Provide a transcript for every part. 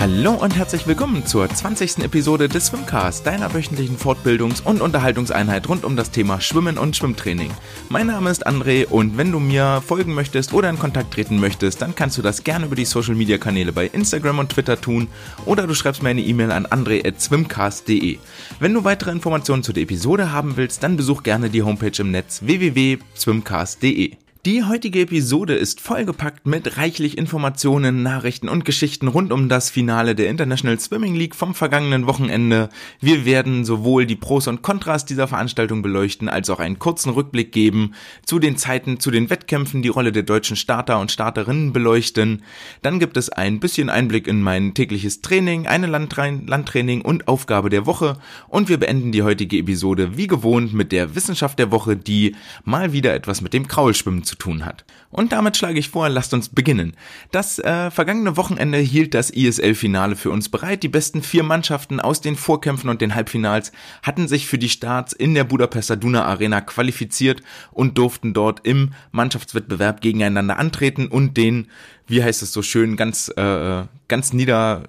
Hallo und herzlich willkommen zur 20. Episode des Swimcast, deiner wöchentlichen Fortbildungs- und Unterhaltungseinheit rund um das Thema Schwimmen und Schwimmtraining. Mein Name ist André und wenn du mir folgen möchtest oder in Kontakt treten möchtest, dann kannst du das gerne über die Social Media Kanäle bei Instagram und Twitter tun oder du schreibst mir eine E-Mail an andre@swimcast.de. Wenn du weitere Informationen zu der Episode haben willst, dann besuch gerne die Homepage im Netz www.swimcast.de. Die heutige Episode ist vollgepackt mit reichlich Informationen, Nachrichten und Geschichten rund um das Finale der International Swimming League vom vergangenen Wochenende. Wir werden sowohl die Pros und Kontras dieser Veranstaltung beleuchten, als auch einen kurzen Rückblick geben zu den Zeiten, zu den Wettkämpfen, die Rolle der deutschen Starter und Starterinnen beleuchten. Dann gibt es ein bisschen Einblick in mein tägliches Training, eine Landtraining und Aufgabe der Woche und wir beenden die heutige Episode wie gewohnt mit der Wissenschaft der Woche, die mal wieder etwas mit dem Kraulschwimmen zu tun hat. Und damit schlage ich vor, lasst uns beginnen. Das äh, vergangene Wochenende hielt das ISL-Finale für uns bereit. Die besten vier Mannschaften aus den Vorkämpfen und den Halbfinals hatten sich für die Starts in der Budapester Duna Arena qualifiziert und durften dort im Mannschaftswettbewerb gegeneinander antreten und den wie heißt es so schön, ganz, äh, ganz nieder,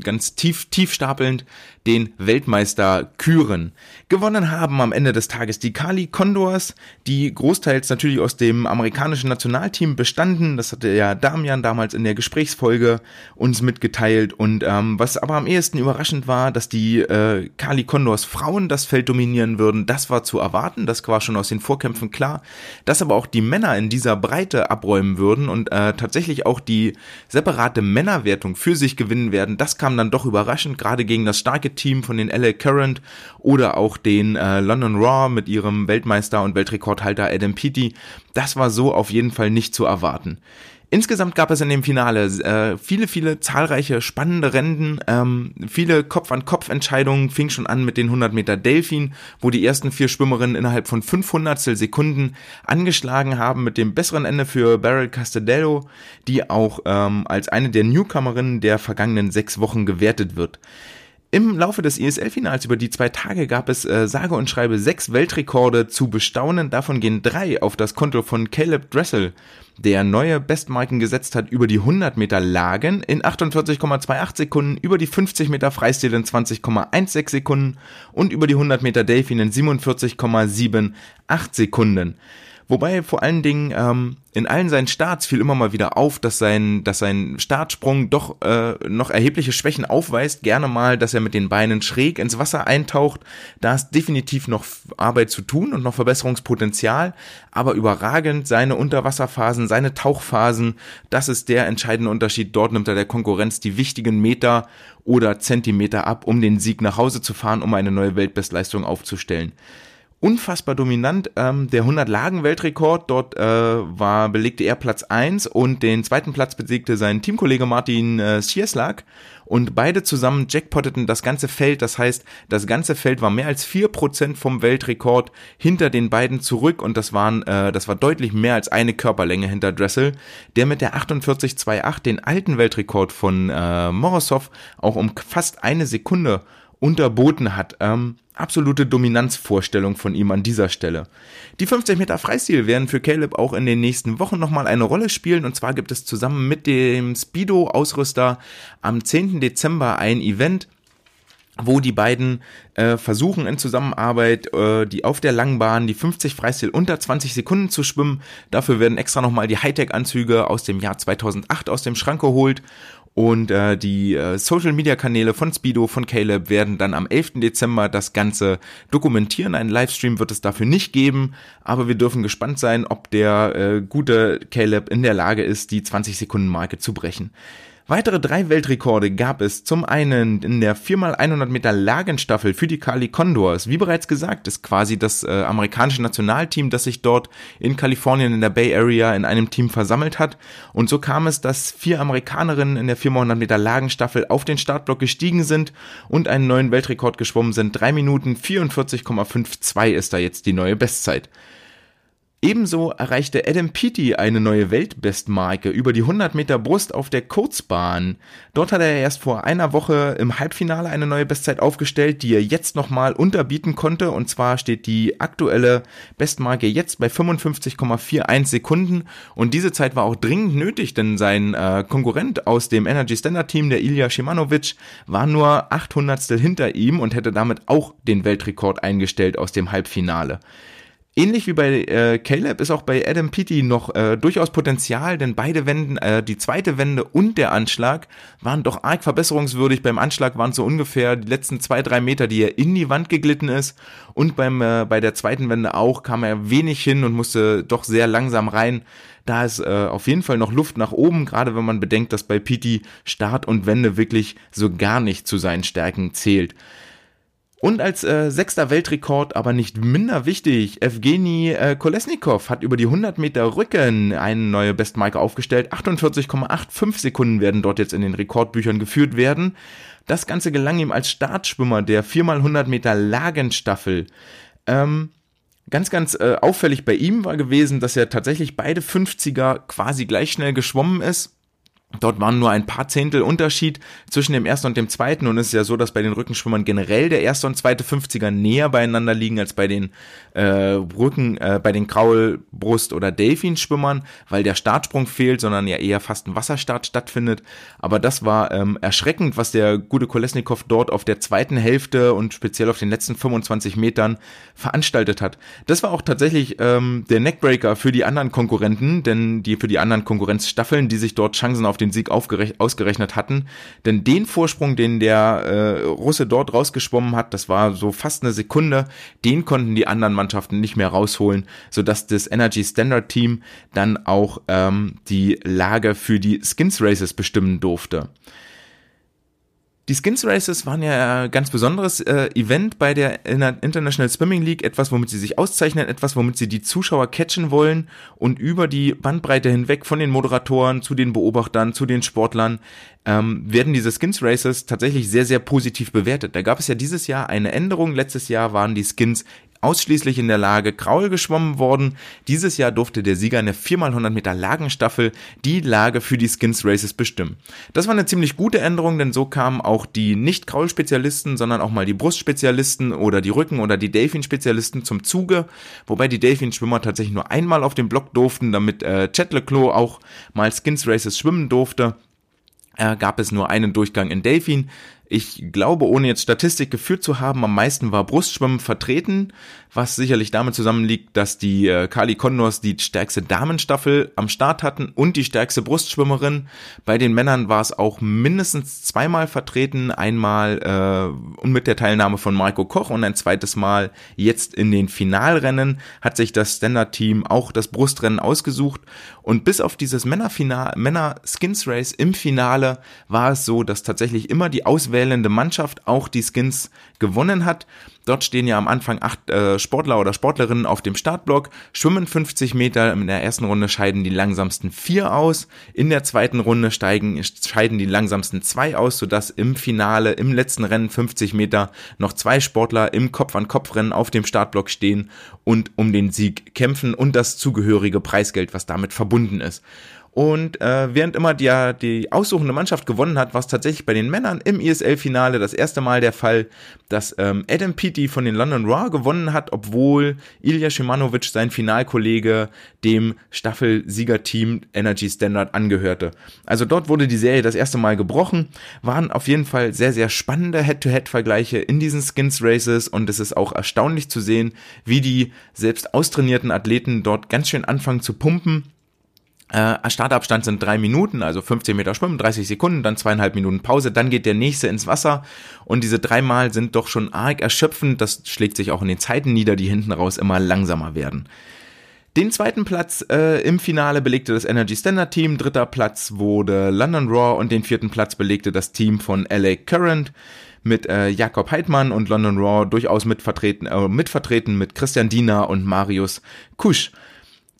ganz tief, tief stapelnd, den Weltmeister küren. Gewonnen haben am Ende des Tages die Kali Condors, die großteils natürlich aus dem amerikanischen Nationalteam bestanden. Das hatte ja Damian damals in der Gesprächsfolge uns mitgeteilt. Und ähm, was aber am ehesten überraschend war, dass die äh, Kali Condors Frauen das Feld dominieren würden, das war zu erwarten. Das war schon aus den Vorkämpfen klar. Dass aber auch die Männer in dieser Breite abräumen würden und äh, tatsächlich auch die separate Männerwertung für sich gewinnen werden, das kam dann doch überraschend, gerade gegen das starke Team von den LA Current oder auch den äh, London Raw mit ihrem Weltmeister und Weltrekordhalter Adam Peaty. Das war so auf jeden Fall nicht zu erwarten. Insgesamt gab es in dem Finale äh, viele, viele zahlreiche spannende Rennen, ähm, viele Kopf-an-Kopf-Entscheidungen, fing schon an mit den 100 Meter Delfin, wo die ersten vier Schwimmerinnen innerhalb von 500 Sekunden angeschlagen haben, mit dem besseren Ende für Beryl Castadello, die auch ähm, als eine der Newcomerinnen der vergangenen sechs Wochen gewertet wird. Im Laufe des ESL-Finals über die zwei Tage gab es äh, sage und schreibe sechs Weltrekorde zu bestaunen. Davon gehen drei auf das Konto von Caleb Dressel, der neue Bestmarken gesetzt hat über die 100 Meter Lagen in 48,28 Sekunden, über die 50 Meter Freistil in 20,16 Sekunden und über die 100 Meter Delfin in 47,78 Sekunden. Wobei vor allen Dingen ähm, in allen seinen Starts fiel immer mal wieder auf, dass sein, dass sein Startsprung doch äh, noch erhebliche Schwächen aufweist. Gerne mal, dass er mit den Beinen schräg ins Wasser eintaucht. Da ist definitiv noch Arbeit zu tun und noch Verbesserungspotenzial. Aber überragend seine Unterwasserphasen, seine Tauchphasen, das ist der entscheidende Unterschied. Dort nimmt er der Konkurrenz die wichtigen Meter oder Zentimeter ab, um den Sieg nach Hause zu fahren, um eine neue Weltbestleistung aufzustellen unfassbar dominant. Ähm, der 100-Lagen-Weltrekord, dort äh, war, belegte er Platz 1 und den zweiten Platz besiegte sein Teamkollege Martin äh, Sierslag. Und beide zusammen jackpotteten das ganze Feld. Das heißt, das ganze Feld war mehr als 4% vom Weltrekord hinter den beiden zurück. Und das waren, äh, das war deutlich mehr als eine Körperlänge hinter Dressel, der mit der 48,28 den alten Weltrekord von äh, Morozov auch um fast eine Sekunde unterboten hat. Ähm, absolute Dominanzvorstellung von ihm an dieser Stelle. Die 50 Meter Freistil werden für Caleb auch in den nächsten Wochen nochmal eine Rolle spielen und zwar gibt es zusammen mit dem Speedo-Ausrüster am 10. Dezember ein Event, wo die beiden äh, versuchen in Zusammenarbeit äh, die auf der Langbahn die 50 Freistil unter 20 Sekunden zu schwimmen. Dafür werden extra nochmal die Hightech-Anzüge aus dem Jahr 2008 aus dem Schrank geholt und äh, die äh, Social-Media-Kanäle von Speedo, von Caleb werden dann am 11. Dezember das Ganze dokumentieren. Einen Livestream wird es dafür nicht geben, aber wir dürfen gespannt sein, ob der äh, gute Caleb in der Lage ist, die 20-Sekunden-Marke zu brechen. Weitere drei Weltrekorde gab es zum einen in der 4x100 Meter Lagenstaffel für die Cali Condors. Wie bereits gesagt, ist quasi das äh, amerikanische Nationalteam, das sich dort in Kalifornien in der Bay Area in einem Team versammelt hat. Und so kam es, dass vier Amerikanerinnen in der 4x100 Meter Lagenstaffel auf den Startblock gestiegen sind und einen neuen Weltrekord geschwommen sind. 3 Minuten 44,52 ist da jetzt die neue Bestzeit. Ebenso erreichte Adam Peaty eine neue Weltbestmarke über die 100 Meter Brust auf der Kurzbahn. Dort hat er erst vor einer Woche im Halbfinale eine neue Bestzeit aufgestellt, die er jetzt nochmal unterbieten konnte. Und zwar steht die aktuelle Bestmarke jetzt bei 55,41 Sekunden. Und diese Zeit war auch dringend nötig, denn sein äh, Konkurrent aus dem Energy Standard Team, der Ilya Shimanovic, war nur 800 hinter ihm und hätte damit auch den Weltrekord eingestellt aus dem Halbfinale. Ähnlich wie bei äh, Caleb ist auch bei Adam Peaty noch äh, durchaus Potenzial, denn beide Wenden, äh, die zweite Wende und der Anschlag, waren doch arg verbesserungswürdig. Beim Anschlag waren es so ungefähr die letzten zwei, drei Meter, die er in die Wand geglitten ist. Und beim, äh, bei der zweiten Wende auch kam er wenig hin und musste doch sehr langsam rein. Da ist äh, auf jeden Fall noch Luft nach oben, gerade wenn man bedenkt, dass bei Peaty Start und Wende wirklich so gar nicht zu seinen Stärken zählt. Und als äh, sechster Weltrekord, aber nicht minder wichtig, Evgeny äh, Kolesnikov hat über die 100 Meter Rücken eine neue Bestmarke aufgestellt. 48,85 Sekunden werden dort jetzt in den Rekordbüchern geführt werden. Das Ganze gelang ihm als Startschwimmer der 4x100 Meter Lagenstaffel. Ähm, Ganz, ganz äh, auffällig bei ihm war gewesen, dass er tatsächlich beide 50er quasi gleich schnell geschwommen ist. Dort waren nur ein paar Zehntel Unterschied zwischen dem ersten und dem zweiten und es ist ja so, dass bei den Rückenschwimmern generell der erste und zweite 50er näher beieinander liegen als bei den äh, Rücken, äh, bei den Kraulbrust- oder Delfinschwimmern, weil der Startsprung fehlt, sondern ja eher fast ein Wasserstart stattfindet. Aber das war ähm, erschreckend, was der gute Kolesnikow dort auf der zweiten Hälfte und speziell auf den letzten 25 Metern veranstaltet hat. Das war auch tatsächlich ähm, der Neckbreaker für die anderen Konkurrenten, denn die für die anderen Konkurrenzstaffeln, die sich dort Chancen auf den den Sieg ausgerechnet hatten. Denn den Vorsprung, den der äh, Russe dort rausgeschwommen hat, das war so fast eine Sekunde, den konnten die anderen Mannschaften nicht mehr rausholen, sodass das Energy Standard Team dann auch ähm, die Lage für die Skins Races bestimmen durfte. Die Skins Races waren ja ein ganz besonderes äh, Event bei der International Swimming League, etwas, womit sie sich auszeichnen, etwas, womit sie die Zuschauer catchen wollen und über die Bandbreite hinweg von den Moderatoren zu den Beobachtern, zu den Sportlern, ähm, werden diese Skins Races tatsächlich sehr, sehr positiv bewertet. Da gab es ja dieses Jahr eine Änderung. Letztes Jahr waren die Skins ausschließlich in der Lage Kraul geschwommen worden. Dieses Jahr durfte der Sieger in der 4x100 Meter Lagenstaffel die Lage für die Skins Races bestimmen. Das war eine ziemlich gute Änderung, denn so kamen auch die nicht Kraul-Spezialisten, sondern auch mal die Brustspezialisten oder die Rücken- oder die Delfin-Spezialisten zum Zuge, wobei die Delfin-Schwimmer tatsächlich nur einmal auf dem Block durften, damit äh, Chet Leclos auch mal Skins Races schwimmen durfte. Äh, gab es nur einen Durchgang in Delfin. Ich glaube, ohne jetzt Statistik geführt zu haben, am meisten war Brustschwimmen vertreten, was sicherlich damit zusammenliegt, dass die äh, Kali Condors die stärkste Damenstaffel am Start hatten und die stärkste Brustschwimmerin. Bei den Männern war es auch mindestens zweimal vertreten, einmal äh, mit der Teilnahme von Marco Koch und ein zweites Mal jetzt in den Finalrennen hat sich das Standard-Team auch das Brustrennen ausgesucht und bis auf dieses Männerfinal, Männer im Finale war es so, dass tatsächlich immer die Auswahl auswählende Mannschaft auch die Skins gewonnen hat. Dort stehen ja am Anfang acht äh, Sportler oder Sportlerinnen auf dem Startblock, schwimmen 50 Meter. In der ersten Runde scheiden die langsamsten vier aus. In der zweiten Runde steigen, scheiden die langsamsten zwei aus, sodass im Finale, im letzten Rennen 50 Meter noch zwei Sportler im Kopf-an-Kopf-Rennen auf dem Startblock stehen und um den Sieg kämpfen und das zugehörige Preisgeld, was damit verbunden ist. Und äh, während immer die, die aussuchende Mannschaft gewonnen hat, war es tatsächlich bei den Männern im ESL-Finale das erste Mal der Fall, dass ähm, Adam Peaty von den London Raw gewonnen hat, obwohl Ilya Shimanovic, sein Finalkollege, dem Staffelsiegerteam Energy Standard angehörte. Also dort wurde die Serie das erste Mal gebrochen, waren auf jeden Fall sehr, sehr spannende Head-to-Head-Vergleiche in diesen Skins Races und es ist auch erstaunlich zu sehen, wie die selbst austrainierten Athleten dort ganz schön anfangen zu pumpen äh, Startabstand sind drei Minuten, also 15 Meter schwimmen, 30 Sekunden, dann zweieinhalb Minuten Pause, dann geht der nächste ins Wasser und diese dreimal sind doch schon arg erschöpfend. Das schlägt sich auch in den Zeiten nieder, die hinten raus immer langsamer werden. Den zweiten Platz äh, im Finale belegte das Energy Standard Team, dritter Platz wurde London Raw und den vierten Platz belegte das Team von LA Current mit äh, Jakob Heidmann und London Raw durchaus mitvertreten, äh, mitvertreten mit Christian Diener und Marius Kusch.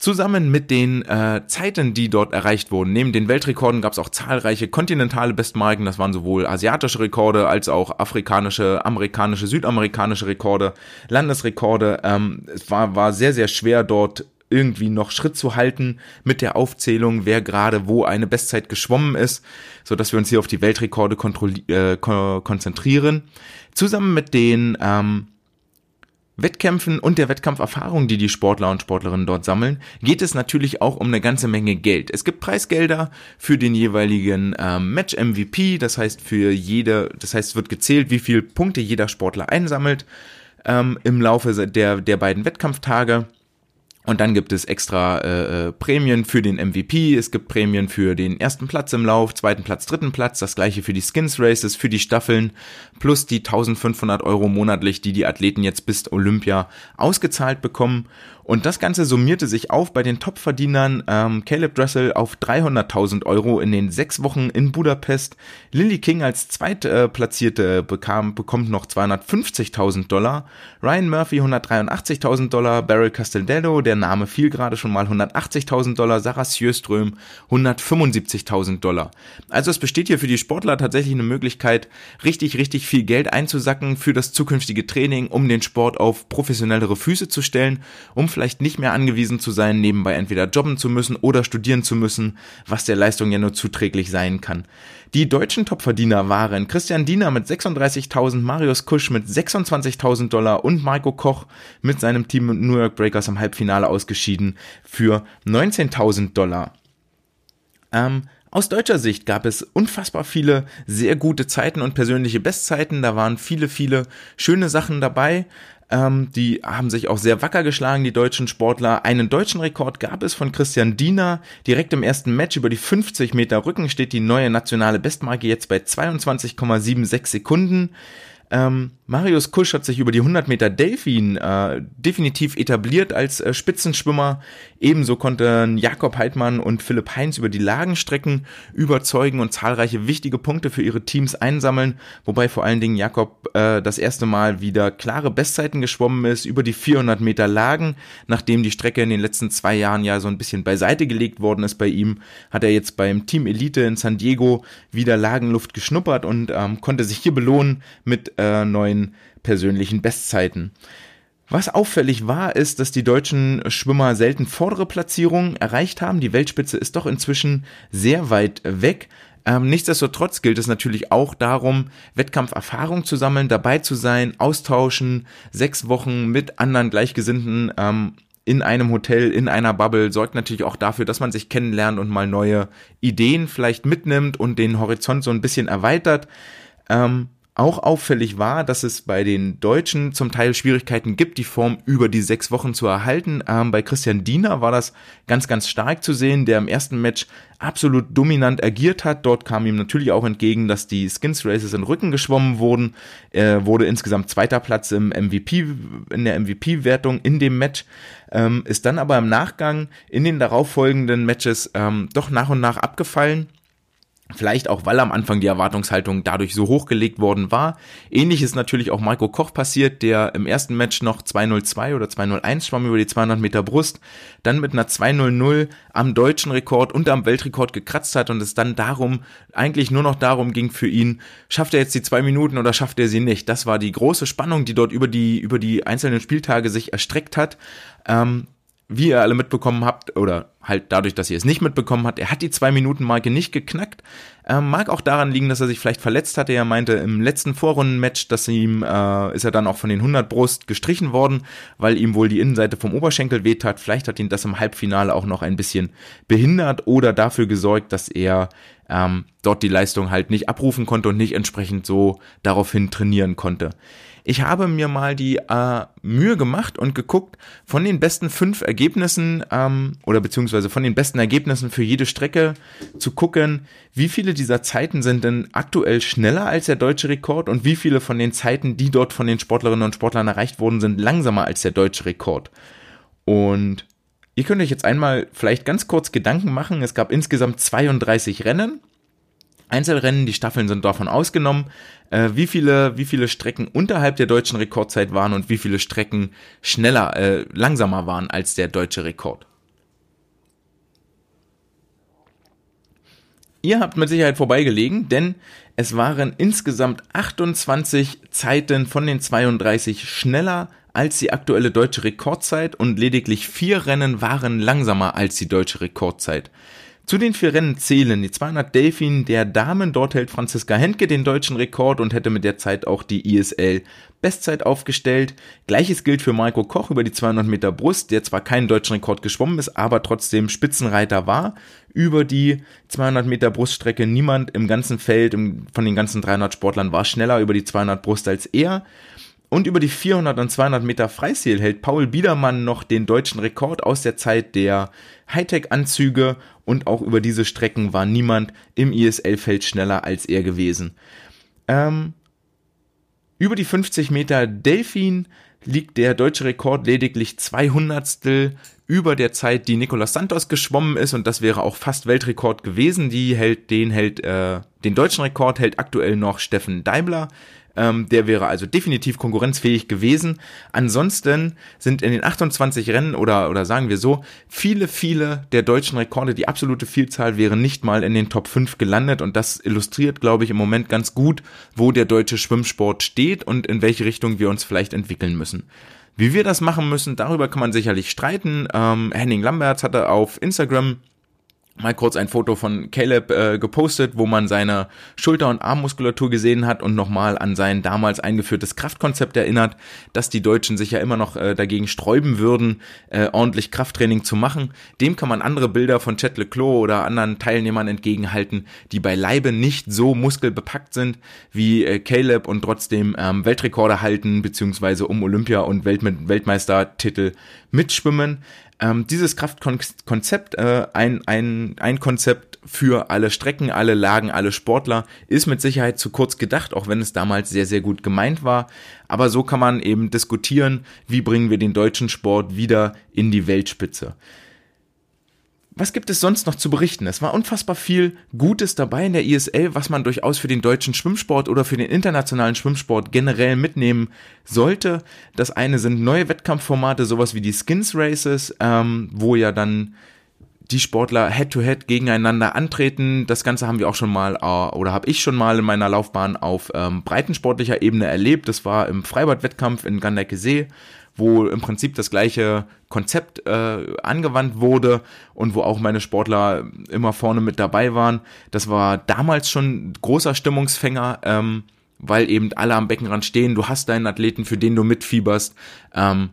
Zusammen mit den äh, Zeiten, die dort erreicht wurden, neben den Weltrekorden gab es auch zahlreiche kontinentale Bestmarken. Das waren sowohl asiatische Rekorde als auch afrikanische, amerikanische, südamerikanische Rekorde, Landesrekorde. Ähm, es war, war sehr, sehr schwer dort irgendwie noch Schritt zu halten mit der Aufzählung, wer gerade wo eine Bestzeit geschwommen ist, so dass wir uns hier auf die Weltrekorde äh, konzentrieren. Zusammen mit den ähm, Wettkämpfen und der Wettkampferfahrung, die die Sportler und Sportlerinnen dort sammeln, geht es natürlich auch um eine ganze Menge Geld. Es gibt Preisgelder für den jeweiligen ähm, Match MVP, das heißt für jede, das heißt wird gezählt, wie viel Punkte jeder Sportler einsammelt ähm, im Laufe der der beiden Wettkampftage. Und dann gibt es extra äh, äh Prämien für den MVP, es gibt Prämien für den ersten Platz im Lauf, zweiten Platz, dritten Platz, das gleiche für die Skins Races, für die Staffeln, plus die 1500 Euro monatlich, die die Athleten jetzt bis Olympia ausgezahlt bekommen. Und das Ganze summierte sich auf bei den Topverdienern ähm, Caleb Dressel auf 300.000 Euro in den sechs Wochen in Budapest. Lily King als Zweitplatzierte bekam, bekommt noch 250.000 Dollar. Ryan Murphy 183.000 Dollar. Beryl Castelldello, der Name fiel gerade schon mal, 180.000 Dollar. Sarah Sjöström 175.000 Dollar. Also es besteht hier für die Sportler tatsächlich eine Möglichkeit, richtig, richtig viel Geld einzusacken für das zukünftige Training, um den Sport auf professionellere Füße zu stellen, um vielleicht nicht mehr angewiesen zu sein, nebenbei entweder jobben zu müssen oder studieren zu müssen, was der Leistung ja nur zuträglich sein kann. Die deutschen Topverdiener waren Christian Diener mit 36.000, Marius Kusch mit 26.000 Dollar und Marco Koch mit seinem Team New York Breakers im Halbfinale ausgeschieden für 19.000 Dollar. Ähm, aus deutscher Sicht gab es unfassbar viele sehr gute Zeiten und persönliche Bestzeiten. Da waren viele, viele schöne Sachen dabei. Ähm, die haben sich auch sehr wacker geschlagen, die deutschen Sportler. Einen deutschen Rekord gab es von Christian Diener. Direkt im ersten Match über die 50 Meter Rücken steht die neue nationale Bestmarke jetzt bei 22,76 Sekunden. Ähm, Marius Kusch hat sich über die 100 Meter Delfin äh, definitiv etabliert als äh, Spitzenschwimmer. Ebenso konnten Jakob Heidmann und Philipp Heinz über die Lagenstrecken überzeugen und zahlreiche wichtige Punkte für ihre Teams einsammeln, wobei vor allen Dingen Jakob äh, das erste Mal wieder klare Bestzeiten geschwommen ist über die 400 Meter Lagen. Nachdem die Strecke in den letzten zwei Jahren ja so ein bisschen beiseite gelegt worden ist bei ihm, hat er jetzt beim Team Elite in San Diego wieder Lagenluft geschnuppert und ähm, konnte sich hier belohnen mit äh, neuen persönlichen Bestzeiten. Was auffällig war, ist, dass die deutschen Schwimmer selten vordere Platzierungen erreicht haben. Die Weltspitze ist doch inzwischen sehr weit weg. Ähm, nichtsdestotrotz gilt es natürlich auch darum, Wettkampferfahrung zu sammeln, dabei zu sein, austauschen, sechs Wochen mit anderen Gleichgesinnten ähm, in einem Hotel, in einer Bubble, sorgt natürlich auch dafür, dass man sich kennenlernt und mal neue Ideen vielleicht mitnimmt und den Horizont so ein bisschen erweitert. Ähm, auch auffällig war, dass es bei den Deutschen zum Teil Schwierigkeiten gibt, die Form über die sechs Wochen zu erhalten. Ähm, bei Christian Diener war das ganz, ganz stark zu sehen, der im ersten Match absolut dominant agiert hat. Dort kam ihm natürlich auch entgegen, dass die Skins Races in Rücken geschwommen wurden. Er wurde insgesamt zweiter Platz im MVP, in der MVP-Wertung in dem Match. Ähm, ist dann aber im Nachgang in den darauffolgenden Matches ähm, doch nach und nach abgefallen Vielleicht auch, weil am Anfang die Erwartungshaltung dadurch so hochgelegt worden war. Ähnlich ist natürlich auch Marco Koch passiert, der im ersten Match noch 202 oder 201 schwamm über die 200 Meter Brust, dann mit einer 200 am deutschen Rekord und am Weltrekord gekratzt hat und es dann darum, eigentlich nur noch darum ging für ihn, schafft er jetzt die zwei Minuten oder schafft er sie nicht? Das war die große Spannung, die dort über die, über die einzelnen Spieltage sich erstreckt hat. Ähm, wie ihr alle mitbekommen habt, oder halt dadurch, dass ihr es nicht mitbekommen habt, er hat die Zwei-Minuten-Marke nicht geknackt. Ähm, mag auch daran liegen, dass er sich vielleicht verletzt hatte. Er meinte im letzten Vorrundenmatch, dass ihm, äh, ist er dann auch von den 100 Brust gestrichen worden, weil ihm wohl die Innenseite vom Oberschenkel wehtat. Vielleicht hat ihn das im Halbfinale auch noch ein bisschen behindert oder dafür gesorgt, dass er ähm, dort die Leistung halt nicht abrufen konnte und nicht entsprechend so daraufhin trainieren konnte. Ich habe mir mal die äh, Mühe gemacht und geguckt von den besten fünf Ergebnissen ähm, oder beziehungsweise von den besten Ergebnissen für jede Strecke zu gucken, wie viele dieser Zeiten sind denn aktuell schneller als der deutsche Rekord und wie viele von den Zeiten, die dort von den Sportlerinnen und Sportlern erreicht wurden, sind langsamer als der deutsche Rekord. Und ihr könnt euch jetzt einmal vielleicht ganz kurz Gedanken machen. Es gab insgesamt 32 Rennen Einzelrennen, die Staffeln sind davon ausgenommen, äh, wie viele, wie viele Strecken unterhalb der deutschen Rekordzeit waren und wie viele Strecken schneller, äh, langsamer waren als der deutsche Rekord. Ihr habt mit Sicherheit vorbeigelegen, denn es waren insgesamt 28 Zeiten von den 32 schneller als die aktuelle deutsche Rekordzeit und lediglich vier Rennen waren langsamer als die deutsche Rekordzeit. Zu den vier Rennen zählen die 200 Delfin der Damen. Dort hält Franziska Henke den deutschen Rekord und hätte mit der Zeit auch die ISL Bestzeit aufgestellt. Gleiches gilt für Marco Koch über die 200 Meter Brust, der zwar keinen deutschen Rekord geschwommen ist, aber trotzdem Spitzenreiter war. Über die 200 Meter Bruststrecke niemand im ganzen Feld von den ganzen 300 Sportlern war schneller über die 200 Brust als er. Und über die 400 und 200 Meter Freistil hält Paul Biedermann noch den deutschen Rekord aus der Zeit der Hightech-Anzüge und auch über diese Strecken war niemand im ISL-Feld schneller als er gewesen. Ähm, über die 50 Meter Delfin liegt der deutsche Rekord lediglich 200 über der Zeit, die Nicolas Santos geschwommen ist und das wäre auch fast Weltrekord gewesen. Die hält, den hält, äh, den deutschen Rekord hält aktuell noch Steffen Daimler ähm, der wäre also definitiv konkurrenzfähig gewesen. Ansonsten sind in den 28 Rennen oder, oder sagen wir so, viele, viele der deutschen Rekorde, die absolute Vielzahl wäre nicht mal in den Top 5 gelandet und das illustriert, glaube ich, im Moment ganz gut, wo der deutsche Schwimmsport steht und in welche Richtung wir uns vielleicht entwickeln müssen. Wie wir das machen müssen, darüber kann man sicherlich streiten. Ähm, Henning Lamberts hatte auf Instagram mal kurz ein Foto von Caleb äh, gepostet, wo man seine Schulter- und Armmuskulatur gesehen hat und nochmal an sein damals eingeführtes Kraftkonzept erinnert, dass die Deutschen sich ja immer noch äh, dagegen sträuben würden, äh, ordentlich Krafttraining zu machen. Dem kann man andere Bilder von Chet Leclos oder anderen Teilnehmern entgegenhalten, die beileibe nicht so muskelbepackt sind wie äh, Caleb und trotzdem ähm, Weltrekorde halten, beziehungsweise um Olympia und Welt Weltmeistertitel mitschwimmen. Ähm, dieses Kraftkonzept, äh, ein, ein, ein Konzept für alle Strecken, alle Lagen, alle Sportler, ist mit Sicherheit zu kurz gedacht, auch wenn es damals sehr, sehr gut gemeint war. Aber so kann man eben diskutieren, wie bringen wir den deutschen Sport wieder in die Weltspitze was gibt es sonst noch zu berichten? Es war unfassbar viel Gutes dabei in der ISL, was man durchaus für den deutschen Schwimmsport oder für den internationalen Schwimmsport generell mitnehmen sollte. Das eine sind neue Wettkampfformate, sowas wie die Skins Races, ähm, wo ja dann die Sportler Head-to-Head -head gegeneinander antreten. Das Ganze haben wir auch schon mal äh, oder habe ich schon mal in meiner Laufbahn auf ähm, breitensportlicher Ebene erlebt. Das war im Freibad-Wettkampf in Gandecke See wo im Prinzip das gleiche Konzept äh, angewandt wurde und wo auch meine Sportler immer vorne mit dabei waren. Das war damals schon großer Stimmungsfänger, ähm, weil eben alle am Beckenrand stehen. Du hast deinen Athleten, für den du mitfieberst. Ähm,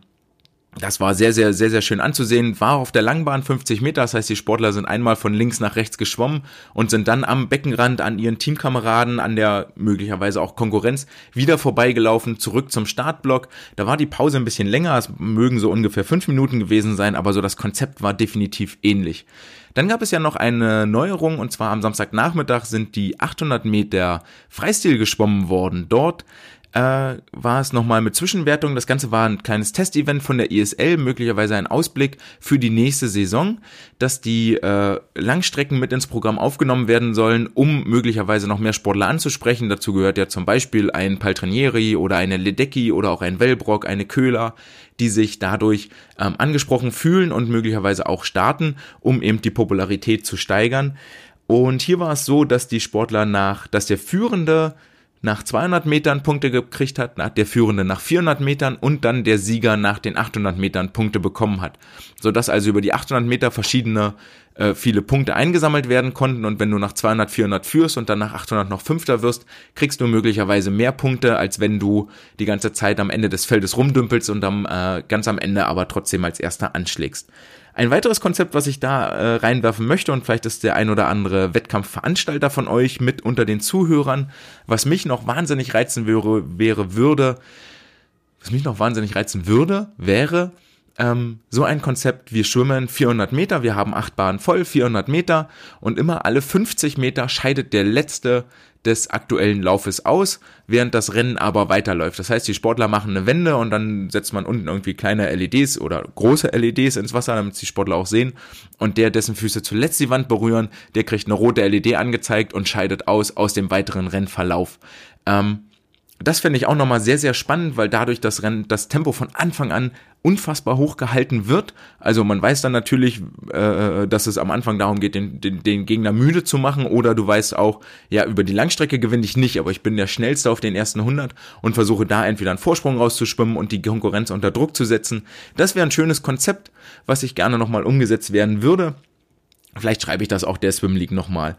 das war sehr, sehr, sehr, sehr schön anzusehen. War auf der Langbahn 50 Meter, das heißt, die Sportler sind einmal von links nach rechts geschwommen und sind dann am Beckenrand an ihren Teamkameraden, an der möglicherweise auch Konkurrenz, wieder vorbeigelaufen, zurück zum Startblock. Da war die Pause ein bisschen länger, es mögen so ungefähr fünf Minuten gewesen sein, aber so das Konzept war definitiv ähnlich. Dann gab es ja noch eine Neuerung und zwar am Samstagnachmittag sind die 800 Meter Freistil geschwommen worden. Dort äh, war es nochmal mit Zwischenwertung. Das Ganze war ein kleines Testevent von der ISL, möglicherweise ein Ausblick für die nächste Saison, dass die äh, Langstrecken mit ins Programm aufgenommen werden sollen, um möglicherweise noch mehr Sportler anzusprechen. Dazu gehört ja zum Beispiel ein Paltrinieri oder eine Ledecky oder auch ein Wellbrock, eine Köhler, die sich dadurch ähm, angesprochen fühlen und möglicherweise auch starten, um eben die Popularität zu steigern. Und hier war es so, dass die Sportler nach, dass der führende nach 200 Metern Punkte gekriegt hat, der Führende nach 400 Metern und dann der Sieger nach den 800 Metern Punkte bekommen hat. Sodass also über die 800 Meter verschiedene äh, viele Punkte eingesammelt werden konnten und wenn du nach 200, 400 führst und dann nach 800 noch Fünfter wirst, kriegst du möglicherweise mehr Punkte, als wenn du die ganze Zeit am Ende des Feldes rumdümpelst und am, äh, ganz am Ende aber trotzdem als Erster anschlägst. Ein weiteres Konzept, was ich da äh, reinwerfen möchte, und vielleicht ist der ein oder andere Wettkampfveranstalter von euch mit unter den Zuhörern, was mich noch wahnsinnig reizen wäre, wäre würde, was mich noch wahnsinnig reizen würde, wäre ähm, so ein Konzept, wir schwimmen 400 Meter, wir haben acht Bahnen voll, 400 Meter. Und immer alle 50 Meter scheidet der letzte des aktuellen Laufes aus, während das Rennen aber weiterläuft. Das heißt, die Sportler machen eine Wende und dann setzt man unten irgendwie kleine LEDs oder große LEDs ins Wasser, damit die Sportler auch sehen. Und der, dessen Füße zuletzt die Wand berühren, der kriegt eine rote LED angezeigt und scheidet aus aus dem weiteren Rennverlauf. Ähm, das finde ich auch nochmal sehr, sehr spannend, weil dadurch das Rennen, das Tempo von Anfang an unfassbar hoch gehalten wird. Also man weiß dann natürlich, äh, dass es am Anfang darum geht, den, den, den Gegner müde zu machen oder du weißt auch, ja, über die Langstrecke gewinne ich nicht, aber ich bin der Schnellste auf den ersten 100 und versuche da entweder einen Vorsprung rauszuschwimmen und die Konkurrenz unter Druck zu setzen. Das wäre ein schönes Konzept, was ich gerne nochmal umgesetzt werden würde. Vielleicht schreibe ich das auch der Swim League nochmal.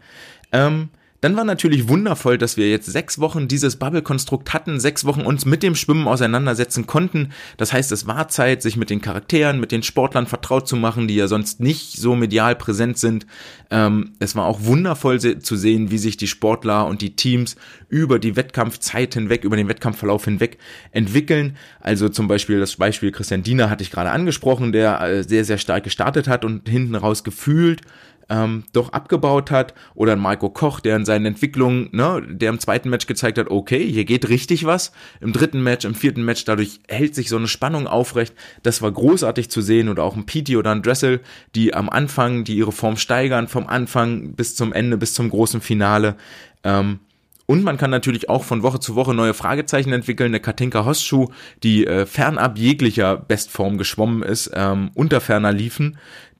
Ähm, dann war natürlich wundervoll, dass wir jetzt sechs Wochen dieses Bubble-Konstrukt hatten, sechs Wochen uns mit dem Schwimmen auseinandersetzen konnten. Das heißt, es war Zeit, sich mit den Charakteren, mit den Sportlern vertraut zu machen, die ja sonst nicht so medial präsent sind. Ähm, es war auch wundervoll zu sehen, wie sich die Sportler und die Teams über die Wettkampfzeit hinweg, über den Wettkampfverlauf hinweg entwickeln. Also zum Beispiel das Beispiel Christian Diener hatte ich gerade angesprochen, der äh, sehr, sehr stark gestartet hat und hinten raus gefühlt ähm, doch abgebaut hat oder ein Marco Koch, der in seinen Entwicklungen, ne, der im zweiten Match gezeigt hat, okay, hier geht richtig was. Im dritten Match, im vierten Match, dadurch hält sich so eine Spannung aufrecht. Das war großartig zu sehen oder auch ein Petey oder ein Dressel, die am Anfang, die ihre Form steigern, vom Anfang bis zum Ende, bis zum großen Finale. Ähm, und man kann natürlich auch von Woche zu Woche neue Fragezeichen entwickeln. Eine Katinka Hosschuh, die äh, fernab jeglicher Bestform geschwommen ist, ähm, unter ferner liefen,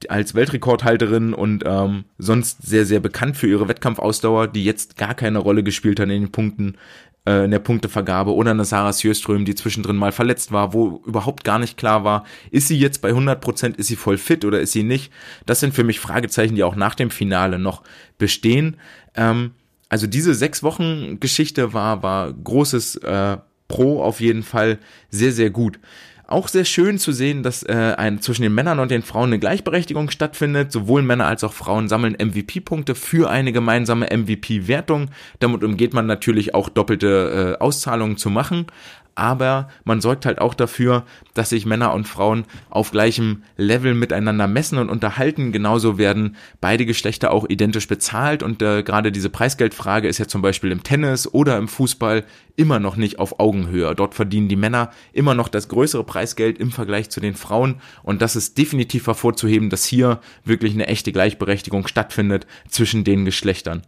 als Weltrekordhalterin und ähm, sonst sehr, sehr bekannt für ihre Wettkampfausdauer, die jetzt gar keine Rolle gespielt hat in den Punkten, äh, in der Punktevergabe. Oder eine Sarah Sjöström, die zwischendrin mal verletzt war, wo überhaupt gar nicht klar war, ist sie jetzt bei 100 Prozent, ist sie voll fit oder ist sie nicht? Das sind für mich Fragezeichen, die auch nach dem Finale noch bestehen. Ähm, also diese sechs Wochen Geschichte war, war großes äh, Pro auf jeden Fall sehr, sehr gut. Auch sehr schön zu sehen, dass äh, ein, zwischen den Männern und den Frauen eine Gleichberechtigung stattfindet. Sowohl Männer als auch Frauen sammeln MVP-Punkte für eine gemeinsame MVP-Wertung. Damit umgeht man natürlich auch doppelte äh, Auszahlungen zu machen aber man sorgt halt auch dafür, dass sich Männer und Frauen auf gleichem Level miteinander messen und unterhalten. Genauso werden beide Geschlechter auch identisch bezahlt und äh, gerade diese Preisgeldfrage ist ja zum Beispiel im Tennis oder im Fußball immer noch nicht auf Augenhöhe. Dort verdienen die Männer immer noch das größere Preisgeld im Vergleich zu den Frauen und das ist definitiv hervorzuheben, dass hier wirklich eine echte Gleichberechtigung stattfindet zwischen den Geschlechtern.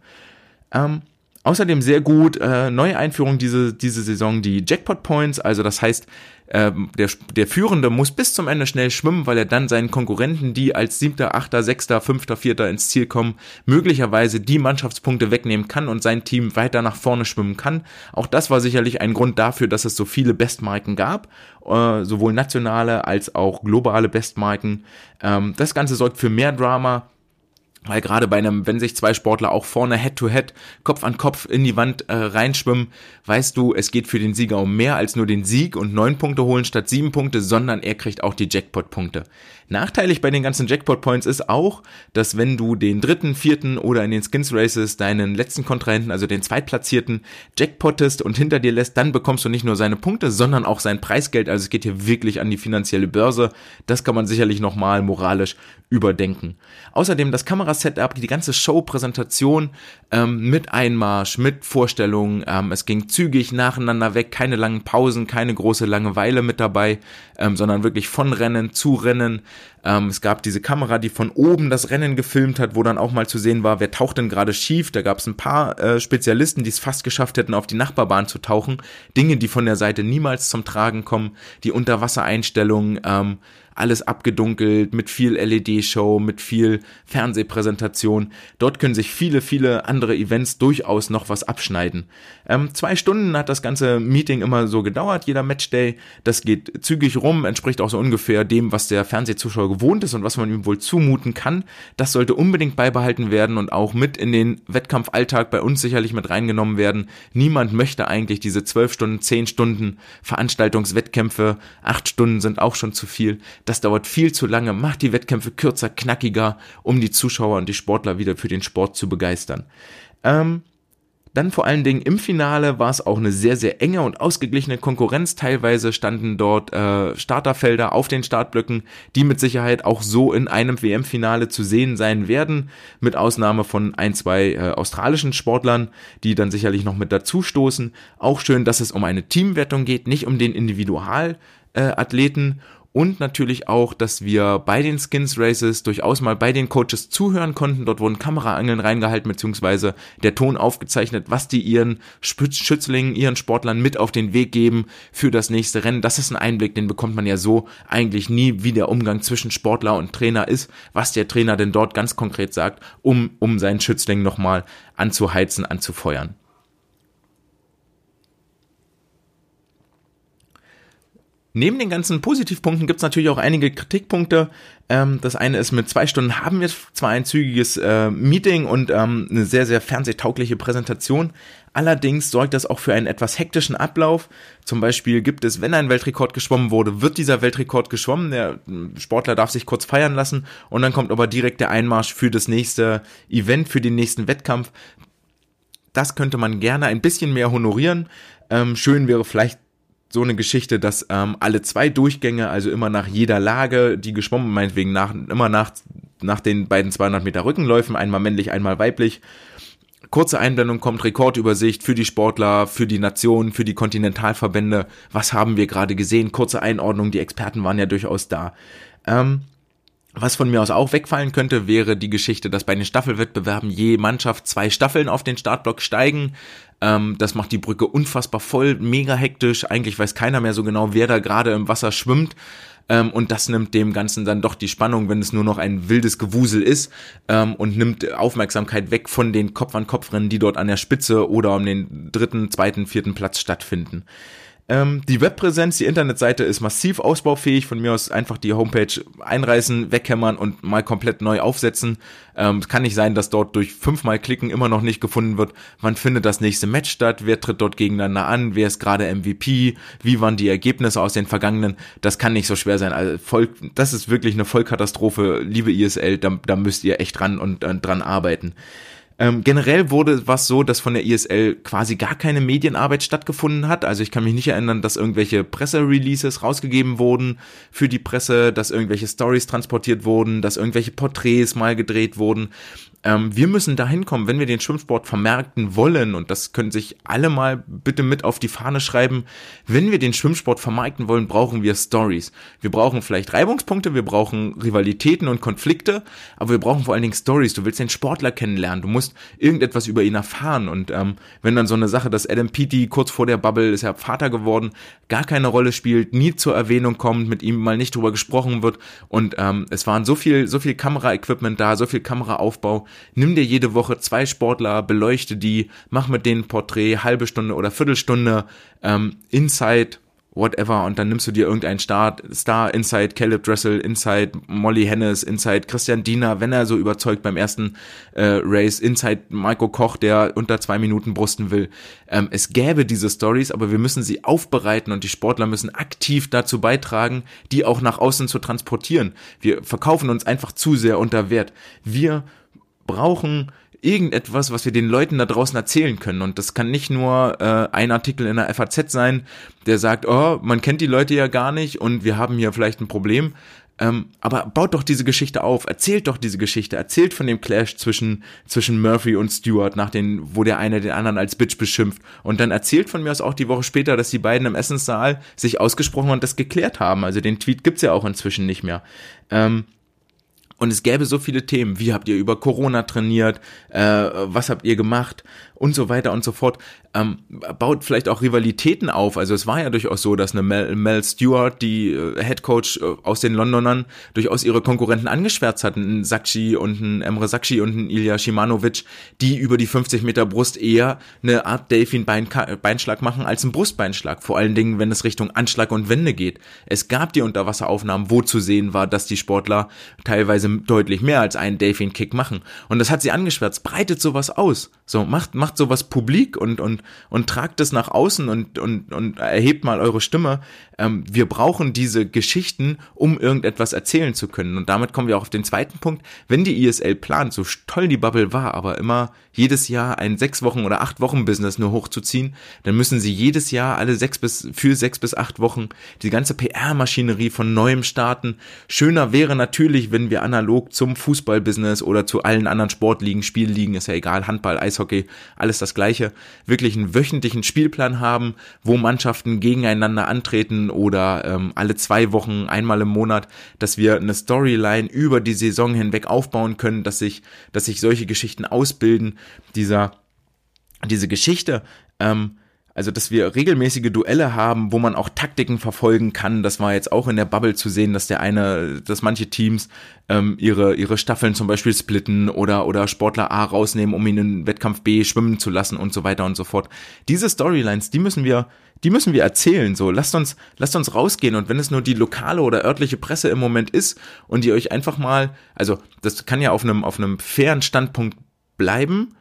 Ähm, Außerdem sehr gut, äh, neue Einführung diese, diese Saison, die Jackpot Points, also das heißt, äh, der, der Führende muss bis zum Ende schnell schwimmen, weil er dann seinen Konkurrenten, die als siebter, achter, sechster, fünfter, vierter ins Ziel kommen, möglicherweise die Mannschaftspunkte wegnehmen kann und sein Team weiter nach vorne schwimmen kann. Auch das war sicherlich ein Grund dafür, dass es so viele Bestmarken gab, äh, sowohl nationale als auch globale Bestmarken. Ähm, das Ganze sorgt für mehr Drama, weil gerade bei einem, wenn sich zwei Sportler auch vorne Head-to-Head, Kopf an Kopf in die Wand äh, reinschwimmen, weißt du, es geht für den Sieger um mehr als nur den Sieg und neun Punkte holen statt sieben Punkte, sondern er kriegt auch die Jackpot-Punkte. Nachteilig bei den ganzen Jackpot-Points ist auch, dass wenn du den dritten, vierten oder in den Skins Races deinen letzten Kontrahenten, also den zweitplatzierten, jackpottest und hinter dir lässt, dann bekommst du nicht nur seine Punkte, sondern auch sein Preisgeld. Also es geht hier wirklich an die finanzielle Börse. Das kann man sicherlich nochmal moralisch überdenken. Außerdem das Kamerasetup, die ganze Show-Präsentation ähm, mit Einmarsch, mit Vorstellungen. Ähm, es ging zügig nacheinander weg, keine langen Pausen, keine große Langeweile mit dabei, ähm, sondern wirklich von Rennen zu Rennen. Ähm, es gab diese Kamera, die von oben das Rennen gefilmt hat, wo dann auch mal zu sehen war, wer taucht denn gerade schief. Da gab es ein paar äh, Spezialisten, die es fast geschafft hätten, auf die Nachbarbahn zu tauchen. Dinge, die von der Seite niemals zum Tragen kommen. Die Unterwassereinstellungen, ähm, alles abgedunkelt, mit viel LED-Show, mit viel Fernsehpräsentation. Dort können sich viele, viele andere Events durchaus noch was abschneiden. Ähm, zwei Stunden hat das ganze Meeting immer so gedauert, jeder Matchday. Das geht zügig rum, entspricht auch so ungefähr dem, was der Fernsehzuschauer gewohnt ist und was man ihm wohl zumuten kann. Das sollte unbedingt beibehalten werden und auch mit in den Wettkampfalltag bei uns sicherlich mit reingenommen werden. Niemand möchte eigentlich diese zwölf Stunden, zehn Stunden Veranstaltungswettkämpfe. Acht Stunden sind auch schon zu viel. Das dauert viel zu lange. Macht die Wettkämpfe kürzer, knackiger, um die Zuschauer und die Sportler wieder für den Sport zu begeistern. Ähm, dann vor allen Dingen im Finale war es auch eine sehr, sehr enge und ausgeglichene Konkurrenz. Teilweise standen dort äh, Starterfelder auf den Startblöcken, die mit Sicherheit auch so in einem WM-Finale zu sehen sein werden, mit Ausnahme von ein, zwei äh, australischen Sportlern, die dann sicherlich noch mit dazu stoßen. Auch schön, dass es um eine Teamwertung geht, nicht um den Individualathleten. Äh, und natürlich auch, dass wir bei den Skins Races durchaus mal bei den Coaches zuhören konnten. Dort wurden Kameraangeln reingehalten, beziehungsweise der Ton aufgezeichnet, was die ihren Schützlingen, ihren Sportlern mit auf den Weg geben für das nächste Rennen. Das ist ein Einblick, den bekommt man ja so eigentlich nie, wie der Umgang zwischen Sportler und Trainer ist, was der Trainer denn dort ganz konkret sagt, um, um seinen Schützling nochmal anzuheizen, anzufeuern. Neben den ganzen Positivpunkten gibt es natürlich auch einige Kritikpunkte. Ähm, das eine ist, mit zwei Stunden haben wir zwar ein zügiges äh, Meeting und ähm, eine sehr, sehr fernsehtaugliche Präsentation. Allerdings sorgt das auch für einen etwas hektischen Ablauf. Zum Beispiel gibt es, wenn ein Weltrekord geschwommen wurde, wird dieser Weltrekord geschwommen. Der Sportler darf sich kurz feiern lassen und dann kommt aber direkt der Einmarsch für das nächste Event, für den nächsten Wettkampf. Das könnte man gerne ein bisschen mehr honorieren. Ähm, schön wäre vielleicht so eine Geschichte, dass ähm, alle zwei Durchgänge, also immer nach jeder Lage, die geschwommen, meinetwegen nach, immer nach, nach den beiden 200 Meter Rückenläufen, einmal männlich, einmal weiblich. Kurze Einblendung kommt Rekordübersicht für die Sportler, für die Nationen, für die Kontinentalverbände. Was haben wir gerade gesehen? Kurze Einordnung, die Experten waren ja durchaus da. Ähm, was von mir aus auch wegfallen könnte, wäre die Geschichte, dass bei den Staffelwettbewerben je Mannschaft zwei Staffeln auf den Startblock steigen. Ähm, das macht die Brücke unfassbar voll, mega hektisch. Eigentlich weiß keiner mehr so genau, wer da gerade im Wasser schwimmt. Ähm, und das nimmt dem Ganzen dann doch die Spannung, wenn es nur noch ein wildes Gewusel ist ähm, und nimmt Aufmerksamkeit weg von den Kopf-an-Kopf-Rennen, die dort an der Spitze oder um den dritten, zweiten, vierten Platz stattfinden. Ähm, die Webpräsenz, die Internetseite ist massiv ausbaufähig. Von mir aus einfach die Homepage einreißen, weghämmern und mal komplett neu aufsetzen. Ähm, kann nicht sein, dass dort durch fünfmal Klicken immer noch nicht gefunden wird, wann findet das nächste Match statt, wer tritt dort gegeneinander an, wer ist gerade MVP, wie waren die Ergebnisse aus den vergangenen. Das kann nicht so schwer sein. Also voll, das ist wirklich eine Vollkatastrophe, liebe ISL. Da, da müsst ihr echt dran und äh, dran arbeiten. Ähm, generell wurde was so, dass von der ISL quasi gar keine Medienarbeit stattgefunden hat. Also ich kann mich nicht erinnern, dass irgendwelche Pressereleases rausgegeben wurden für die Presse, dass irgendwelche Stories transportiert wurden, dass irgendwelche Porträts mal gedreht wurden. Ähm, wir müssen dahin kommen, wenn wir den Schwimmsport vermarkten wollen, und das können sich alle mal bitte mit auf die Fahne schreiben, wenn wir den Schwimmsport vermarkten wollen, brauchen wir Stories. Wir brauchen vielleicht Reibungspunkte, wir brauchen Rivalitäten und Konflikte, aber wir brauchen vor allen Dingen Stories. Du willst den Sportler kennenlernen, du musst irgendetwas über ihn erfahren. Und ähm, wenn dann so eine Sache, dass Adam Peaty kurz vor der Bubble ist ja Vater geworden, gar keine Rolle spielt, nie zur Erwähnung kommt, mit ihm mal nicht drüber gesprochen wird und ähm, es waren so viel, so viel Kameraequipment da, so viel Kameraaufbau, nimm dir jede Woche zwei Sportler, beleuchte die, mach mit denen Porträt, halbe Stunde oder Viertelstunde, ähm, Inside, whatever, und dann nimmst du dir irgendeinen Start, Star, Inside Caleb Dressel, Inside Molly Hennes, Inside Christian Diener, wenn er so überzeugt beim ersten äh, Race, Inside Maiko Koch, der unter zwei Minuten brusten will. Ähm, es gäbe diese Stories, aber wir müssen sie aufbereiten und die Sportler müssen aktiv dazu beitragen, die auch nach außen zu transportieren. Wir verkaufen uns einfach zu sehr unter Wert. Wir brauchen irgendetwas, was wir den Leuten da draußen erzählen können. Und das kann nicht nur äh, ein Artikel in der FAZ sein, der sagt, oh, man kennt die Leute ja gar nicht und wir haben hier vielleicht ein Problem. Ähm, aber baut doch diese Geschichte auf, erzählt doch diese Geschichte, erzählt von dem Clash zwischen, zwischen Murphy und Stewart, nach den, wo der eine den anderen als Bitch beschimpft. Und dann erzählt von mir aus auch die Woche später, dass die beiden im Essenssaal sich ausgesprochen und das geklärt haben. Also den Tweet gibt's ja auch inzwischen nicht mehr. Ähm, und es gäbe so viele Themen. Wie habt ihr über Corona trainiert? Äh, was habt ihr gemacht? Und so weiter und so fort ähm, baut vielleicht auch Rivalitäten auf. Also es war ja durchaus so, dass eine Mel, Mel Stewart, die äh, Head Coach äh, aus den Londonern, durchaus ihre Konkurrenten angeschwärzt hat. Ein Sakshi und ein Emre Sakshi und ein Ilya Shimanovic, die über die 50 Meter Brust eher eine Art Delfin-Beinschlag machen als ein Brustbeinschlag. Vor allen Dingen, wenn es Richtung Anschlag und Wende geht. Es gab die Unterwasseraufnahmen, wo zu sehen war, dass die Sportler teilweise deutlich mehr als einen Delfin-Kick machen. Und das hat sie angeschwärzt. Breitet sowas aus. So, macht, macht sowas publik und, und, und tragt es nach außen und, und, und erhebt mal eure Stimme. Ähm, wir brauchen diese Geschichten, um irgendetwas erzählen zu können. Und damit kommen wir auch auf den zweiten Punkt. Wenn die ISL plant, so toll die Bubble war, aber immer jedes Jahr ein sechs Wochen oder acht Wochen Business nur hochzuziehen, dann müssen sie jedes Jahr alle sechs bis, für sechs bis acht Wochen die ganze PR-Maschinerie von neuem starten. Schöner wäre natürlich, wenn wir analog zum Fußballbusiness oder zu allen anderen Sportligen, Spielligen, ist ja egal, Handball, Eis Eishockey, alles das gleiche, wirklich einen wöchentlichen Spielplan haben, wo Mannschaften gegeneinander antreten oder ähm, alle zwei Wochen, einmal im Monat, dass wir eine Storyline über die Saison hinweg aufbauen können, dass sich, dass sich solche Geschichten ausbilden. Dieser, diese Geschichte, ähm, also, dass wir regelmäßige Duelle haben, wo man auch Taktiken verfolgen kann. Das war jetzt auch in der Bubble zu sehen, dass der eine, dass manche Teams ähm, ihre, ihre Staffeln zum Beispiel splitten oder, oder Sportler A rausnehmen, um ihn in Wettkampf B schwimmen zu lassen und so weiter und so fort. Diese Storylines, die müssen wir, die müssen wir erzählen. So, lasst uns, lasst uns rausgehen. Und wenn es nur die lokale oder örtliche Presse im Moment ist und die euch einfach mal, also das kann ja auf einem, auf einem fairen Standpunkt bleiben,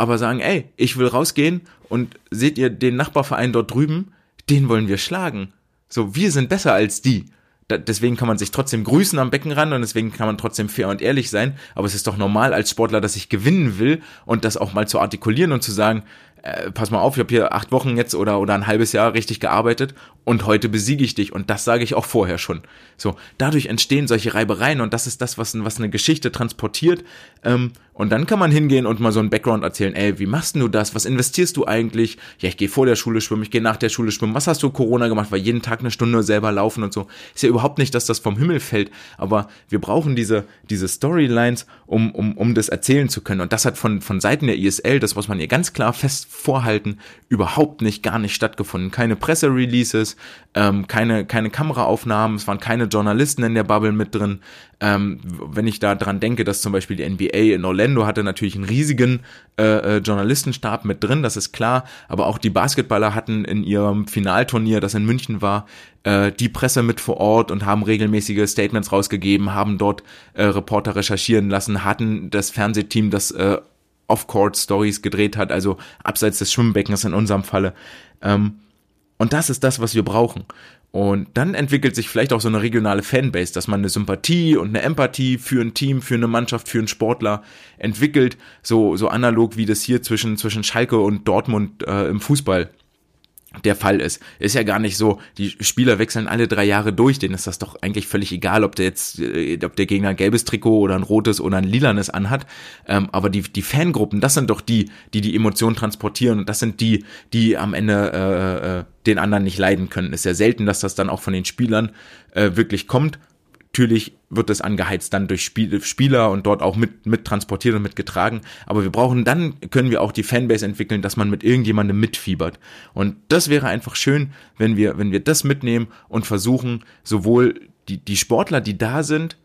aber sagen, ey, ich will rausgehen und seht ihr den Nachbarverein dort drüben, den wollen wir schlagen. So, wir sind besser als die. Da, deswegen kann man sich trotzdem grüßen am Beckenrand und deswegen kann man trotzdem fair und ehrlich sein. Aber es ist doch normal als Sportler, dass ich gewinnen will und das auch mal zu artikulieren und zu sagen, äh, pass mal auf, ich habe hier acht Wochen jetzt oder, oder ein halbes Jahr richtig gearbeitet und heute besiege ich dich und das sage ich auch vorher schon. So, dadurch entstehen solche Reibereien und das ist das, was, was eine Geschichte transportiert. Ähm, und dann kann man hingehen und mal so einen Background erzählen, ey, wie machst du das? Was investierst du eigentlich? Ja, ich gehe vor der Schule schwimmen, ich gehe nach der Schule schwimmen. Was hast du Corona gemacht? Weil jeden Tag eine Stunde selber laufen und so. Ist ja überhaupt nicht, dass das vom Himmel fällt, aber wir brauchen diese, diese Storylines, um, um, um das erzählen zu können. Und das hat von, von Seiten der ISL, das muss man ihr ganz klar fest vorhalten, überhaupt nicht, gar nicht stattgefunden. Keine Pressereleases, ähm, keine, keine Kameraaufnahmen, es waren keine Journalisten in der Bubble mit drin. Ähm, wenn ich da dran denke, dass zum Beispiel die NBA in Orlando hatte natürlich einen riesigen äh, äh, Journalistenstab mit drin, das ist klar, aber auch die Basketballer hatten in ihrem Finalturnier, das in München war, äh, die Presse mit vor Ort und haben regelmäßige Statements rausgegeben, haben dort äh, Reporter recherchieren lassen, hatten das Fernsehteam, das äh, Off-Court-Stories gedreht hat, also abseits des Schwimmbeckens in unserem Falle. Ähm, und das ist das, was wir brauchen. Und dann entwickelt sich vielleicht auch so eine regionale Fanbase, dass man eine Sympathie und eine Empathie für ein Team, für eine Mannschaft, für einen Sportler entwickelt, so, so analog wie das hier zwischen, zwischen Schalke und Dortmund äh, im Fußball der Fall ist. Ist ja gar nicht so, die Spieler wechseln alle drei Jahre durch, denen ist das doch eigentlich völlig egal, ob der jetzt, äh, ob der Gegner ein gelbes Trikot oder ein rotes oder ein lilanes anhat. Ähm, aber die, die Fangruppen, das sind doch die, die die Emotionen transportieren und das sind die, die am Ende äh, äh, den anderen nicht leiden können. Ist ja selten, dass das dann auch von den Spielern äh, wirklich kommt. Natürlich wird es angeheizt dann durch Spiel, Spieler und dort auch mit, mit transportiert und mitgetragen. Aber wir brauchen, dann können wir auch die Fanbase entwickeln, dass man mit irgendjemandem mitfiebert. Und das wäre einfach schön, wenn wir, wenn wir das mitnehmen und versuchen, sowohl die, die Sportler, die da sind,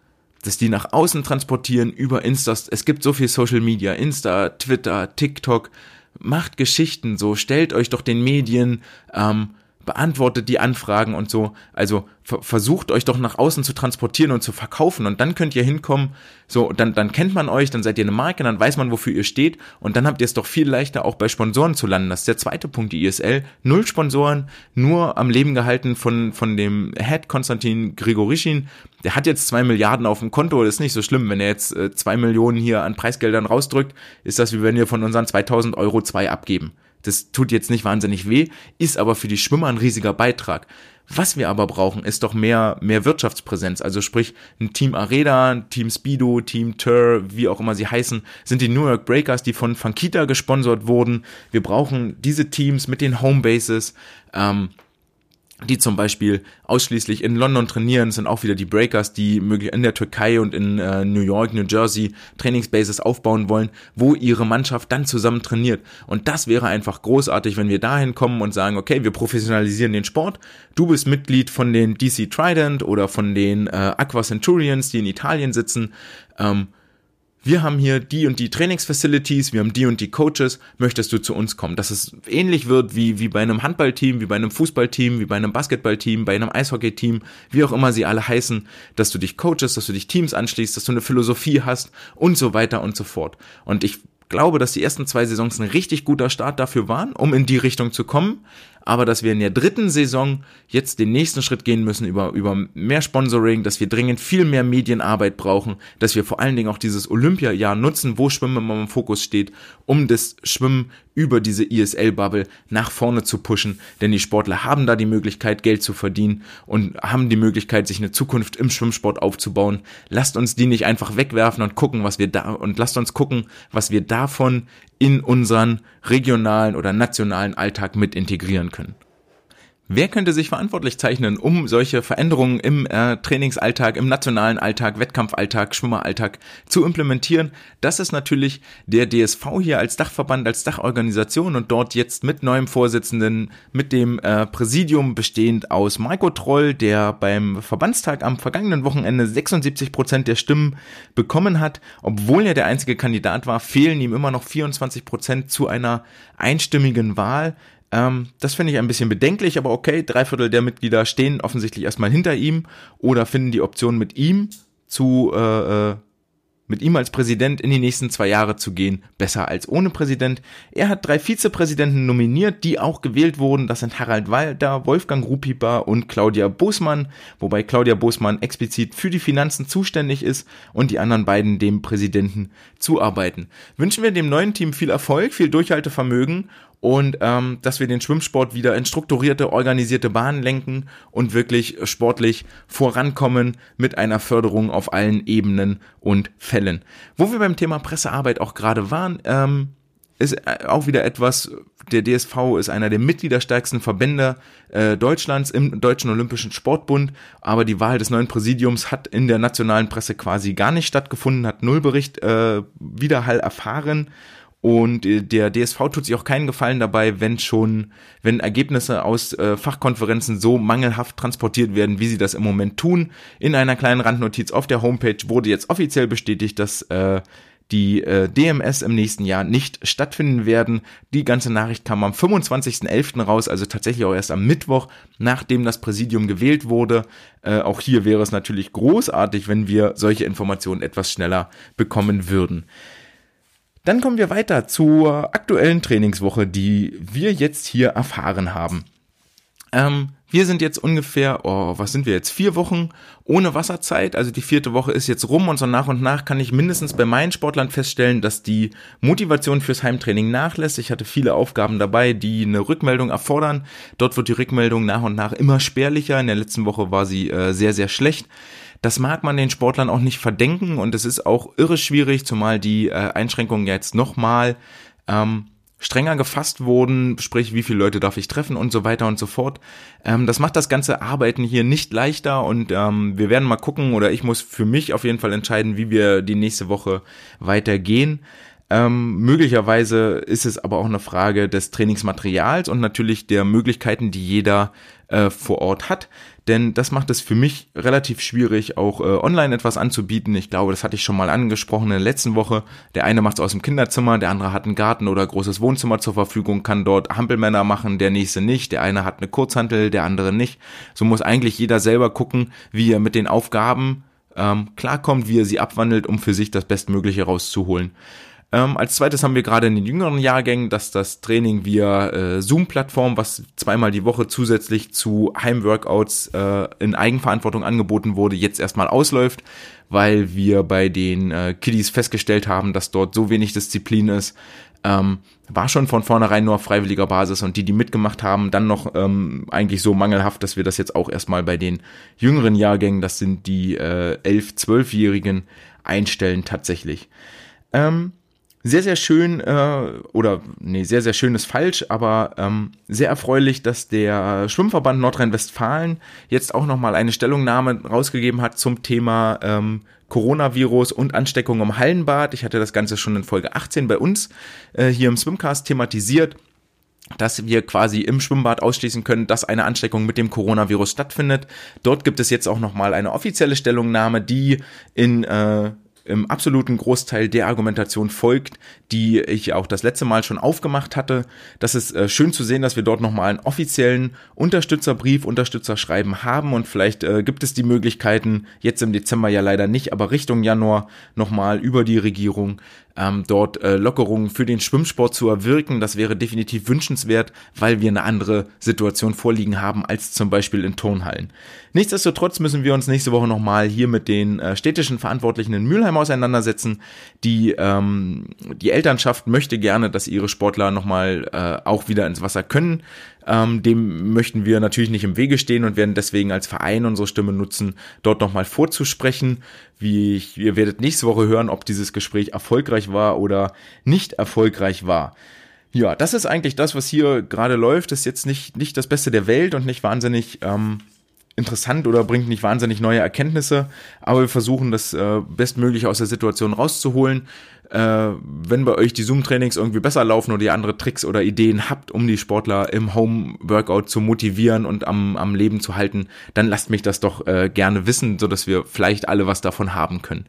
dass die nach außen transportieren über Insta. Es gibt so viel Social Media, Insta, Twitter, TikTok. Macht Geschichten so, stellt euch doch den Medien, ähm, beantwortet die Anfragen und so. Also versucht euch doch nach außen zu transportieren und zu verkaufen und dann könnt ihr hinkommen, so, dann, dann kennt man euch, dann seid ihr eine Marke, dann weiß man, wofür ihr steht und dann habt ihr es doch viel leichter auch bei Sponsoren zu landen. Das ist der zweite Punkt, die ISL. Null Sponsoren, nur am Leben gehalten von, von dem Head Konstantin Grigorischin. Der hat jetzt zwei Milliarden auf dem Konto, das ist nicht so schlimm. Wenn er jetzt äh, zwei Millionen hier an Preisgeldern rausdrückt, ist das wie wenn wir von unseren 2000 Euro zwei abgeben. Das tut jetzt nicht wahnsinnig weh, ist aber für die Schwimmer ein riesiger Beitrag. Was wir aber brauchen, ist doch mehr, mehr Wirtschaftspräsenz. Also sprich, ein Team Areda, ein Team Speedo, Team Tur, wie auch immer sie heißen, sind die New York Breakers, die von Funkita gesponsert wurden. Wir brauchen diese Teams mit den Homebases. Ähm, die zum Beispiel ausschließlich in London trainieren, sind auch wieder die Breakers, die in der Türkei und in äh, New York, New Jersey Trainingsbases aufbauen wollen, wo ihre Mannschaft dann zusammen trainiert. Und das wäre einfach großartig, wenn wir dahin kommen und sagen, okay, wir professionalisieren den Sport. Du bist Mitglied von den DC Trident oder von den äh, Aqua Centurions, die in Italien sitzen. Ähm, wir haben hier die und die Trainingsfacilities, wir haben die und die Coaches, möchtest du zu uns kommen? Dass es ähnlich wird wie, wie bei einem Handballteam, wie bei einem Fußballteam, wie bei einem Basketballteam, bei einem Eishockeyteam, wie auch immer sie alle heißen, dass du dich coaches, dass du dich Teams anschließt, dass du eine Philosophie hast und so weiter und so fort. Und ich glaube, dass die ersten zwei Saisons ein richtig guter Start dafür waren, um in die Richtung zu kommen. Aber dass wir in der dritten Saison jetzt den nächsten Schritt gehen müssen über, über mehr Sponsoring, dass wir dringend viel mehr Medienarbeit brauchen, dass wir vor allen Dingen auch dieses Olympiajahr nutzen, wo Schwimmen immer im Fokus steht, um das Schwimmen über diese ISL-Bubble nach vorne zu pushen, denn die Sportler haben da die Möglichkeit, Geld zu verdienen und haben die Möglichkeit, sich eine Zukunft im Schwimmsport aufzubauen. Lasst uns die nicht einfach wegwerfen und gucken, was wir da, und lasst uns gucken, was wir davon in unseren regionalen oder nationalen Alltag mit integrieren können. Wer könnte sich verantwortlich zeichnen, um solche Veränderungen im äh, Trainingsalltag, im nationalen Alltag, Wettkampfalltag, Schwimmeralltag zu implementieren? Das ist natürlich der DSV hier als Dachverband, als Dachorganisation und dort jetzt mit neuem Vorsitzenden, mit dem äh, Präsidium bestehend aus Maiko Troll, der beim Verbandstag am vergangenen Wochenende 76 Prozent der Stimmen bekommen hat. Obwohl er der einzige Kandidat war, fehlen ihm immer noch 24 Prozent zu einer einstimmigen Wahl. Ähm, das finde ich ein bisschen bedenklich, aber okay, drei Viertel der Mitglieder stehen offensichtlich erstmal hinter ihm oder finden die Option mit ihm zu äh, äh, mit ihm als Präsident in die nächsten zwei Jahre zu gehen, besser als ohne Präsident. Er hat drei Vizepräsidenten nominiert, die auch gewählt wurden. Das sind Harald Walder, Wolfgang Rupiper und Claudia Bosmann, wobei Claudia Bosmann explizit für die Finanzen zuständig ist und die anderen beiden dem Präsidenten zuarbeiten. Wünschen wir dem neuen Team viel Erfolg, viel Durchhaltevermögen und ähm, dass wir den Schwimmsport wieder in strukturierte, organisierte Bahnen lenken und wirklich sportlich vorankommen mit einer Förderung auf allen Ebenen und Fällen. Wo wir beim Thema Pressearbeit auch gerade waren, ähm, ist äh, auch wieder etwas, der DSV ist einer der mitgliederstärksten Verbände äh, Deutschlands im Deutschen Olympischen Sportbund, aber die Wahl des neuen Präsidiums hat in der nationalen Presse quasi gar nicht stattgefunden, hat Nullbericht äh, Widerhall erfahren und äh, der DSV tut sich auch keinen Gefallen dabei, wenn schon, wenn Ergebnisse aus äh, Fachkonferenzen so mangelhaft transportiert werden, wie sie das im Moment tun. In einer kleinen Randnotiz auf der Homepage wurde jetzt offiziell bestätigt, dass äh, die äh, DMS im nächsten Jahr nicht stattfinden werden. Die ganze Nachricht kam am 25.11. raus, also tatsächlich auch erst am Mittwoch, nachdem das Präsidium gewählt wurde. Äh, auch hier wäre es natürlich großartig, wenn wir solche Informationen etwas schneller bekommen würden. Dann kommen wir weiter zur aktuellen Trainingswoche, die wir jetzt hier erfahren haben. Ähm, wir sind jetzt ungefähr, oh, was sind wir jetzt? Vier Wochen ohne Wasserzeit. Also die vierte Woche ist jetzt rum und so nach und nach kann ich mindestens bei meinen Sportlern feststellen, dass die Motivation fürs Heimtraining nachlässt. Ich hatte viele Aufgaben dabei, die eine Rückmeldung erfordern. Dort wird die Rückmeldung nach und nach immer spärlicher. In der letzten Woche war sie äh, sehr, sehr schlecht. Das mag man den Sportlern auch nicht verdenken und es ist auch irre schwierig, zumal die äh, Einschränkungen jetzt nochmal ähm, strenger gefasst wurden, sprich wie viele Leute darf ich treffen und so weiter und so fort. Ähm, das macht das ganze Arbeiten hier nicht leichter und ähm, wir werden mal gucken oder ich muss für mich auf jeden Fall entscheiden, wie wir die nächste Woche weitergehen. Ähm, möglicherweise ist es aber auch eine Frage des Trainingsmaterials und natürlich der Möglichkeiten, die jeder äh, vor Ort hat. Denn das macht es für mich relativ schwierig, auch äh, online etwas anzubieten. Ich glaube, das hatte ich schon mal angesprochen in der letzten Woche. Der eine macht es aus dem Kinderzimmer, der andere hat einen Garten oder großes Wohnzimmer zur Verfügung, kann dort Hampelmänner machen, der nächste nicht. Der eine hat eine Kurzhantel, der andere nicht. So muss eigentlich jeder selber gucken, wie er mit den Aufgaben ähm, klarkommt, wie er sie abwandelt, um für sich das Bestmögliche rauszuholen. Ähm, als zweites haben wir gerade in den jüngeren Jahrgängen, dass das Training via äh, Zoom-Plattform, was zweimal die Woche zusätzlich zu Heimworkouts äh, in Eigenverantwortung angeboten wurde, jetzt erstmal ausläuft, weil wir bei den äh, Kiddies festgestellt haben, dass dort so wenig Disziplin ist. Ähm, war schon von vornherein nur auf freiwilliger Basis und die, die mitgemacht haben, dann noch ähm, eigentlich so mangelhaft, dass wir das jetzt auch erstmal bei den jüngeren Jahrgängen, das sind die äh, 11-, 12-Jährigen, einstellen tatsächlich. Ähm, sehr, sehr schön, äh, oder nee, sehr, sehr schön ist falsch, aber ähm, sehr erfreulich, dass der Schwimmverband Nordrhein-Westfalen jetzt auch nochmal eine Stellungnahme rausgegeben hat zum Thema ähm, Coronavirus und Ansteckung im Hallenbad. Ich hatte das Ganze schon in Folge 18 bei uns äh, hier im Swimcast thematisiert dass wir quasi im Schwimmbad ausschließen können, dass eine Ansteckung mit dem Coronavirus stattfindet. Dort gibt es jetzt auch nochmal eine offizielle Stellungnahme, die in äh, im absoluten Großteil der Argumentation folgt, die ich auch das letzte Mal schon aufgemacht hatte. Das ist äh, schön zu sehen, dass wir dort nochmal einen offiziellen Unterstützerbrief, Unterstützerschreiben haben und vielleicht äh, gibt es die Möglichkeiten, jetzt im Dezember ja leider nicht, aber Richtung Januar nochmal über die Regierung ähm, dort äh, Lockerungen für den Schwimmsport zu erwirken. Das wäre definitiv wünschenswert, weil wir eine andere Situation vorliegen haben als zum Beispiel in Turnhallen. Nichtsdestotrotz müssen wir uns nächste Woche nochmal hier mit den äh, städtischen Verantwortlichen in Mülheim auseinandersetzen. Die, ähm, die Elternschaft möchte gerne, dass ihre Sportler nochmal äh, auch wieder ins Wasser können. Ähm, dem möchten wir natürlich nicht im Wege stehen und werden deswegen als Verein unsere Stimme nutzen, dort nochmal vorzusprechen. Wie ich, ihr werdet nächste Woche hören, ob dieses Gespräch erfolgreich war oder nicht erfolgreich war. Ja, das ist eigentlich das, was hier gerade läuft. Ist jetzt nicht, nicht das Beste der Welt und nicht wahnsinnig ähm, interessant oder bringt nicht wahnsinnig neue Erkenntnisse, aber wir versuchen das äh, bestmöglich aus der Situation rauszuholen. Äh, wenn bei euch die Zoom-Trainings irgendwie besser laufen oder ihr andere Tricks oder Ideen habt, um die Sportler im Home-Workout zu motivieren und am, am Leben zu halten, dann lasst mich das doch äh, gerne wissen, so dass wir vielleicht alle was davon haben können.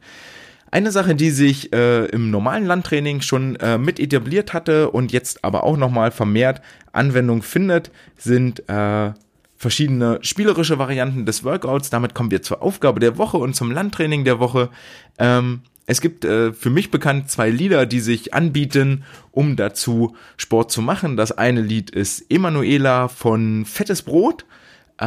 Eine Sache, die sich äh, im normalen Landtraining schon äh, mit etabliert hatte und jetzt aber auch nochmal vermehrt Anwendung findet, sind äh, verschiedene spielerische Varianten des Workouts. Damit kommen wir zur Aufgabe der Woche und zum Landtraining der Woche. Ähm, es gibt äh, für mich bekannt zwei Lieder, die sich anbieten, um dazu Sport zu machen. Das eine Lied ist Emanuela von Fettes Brot. Äh,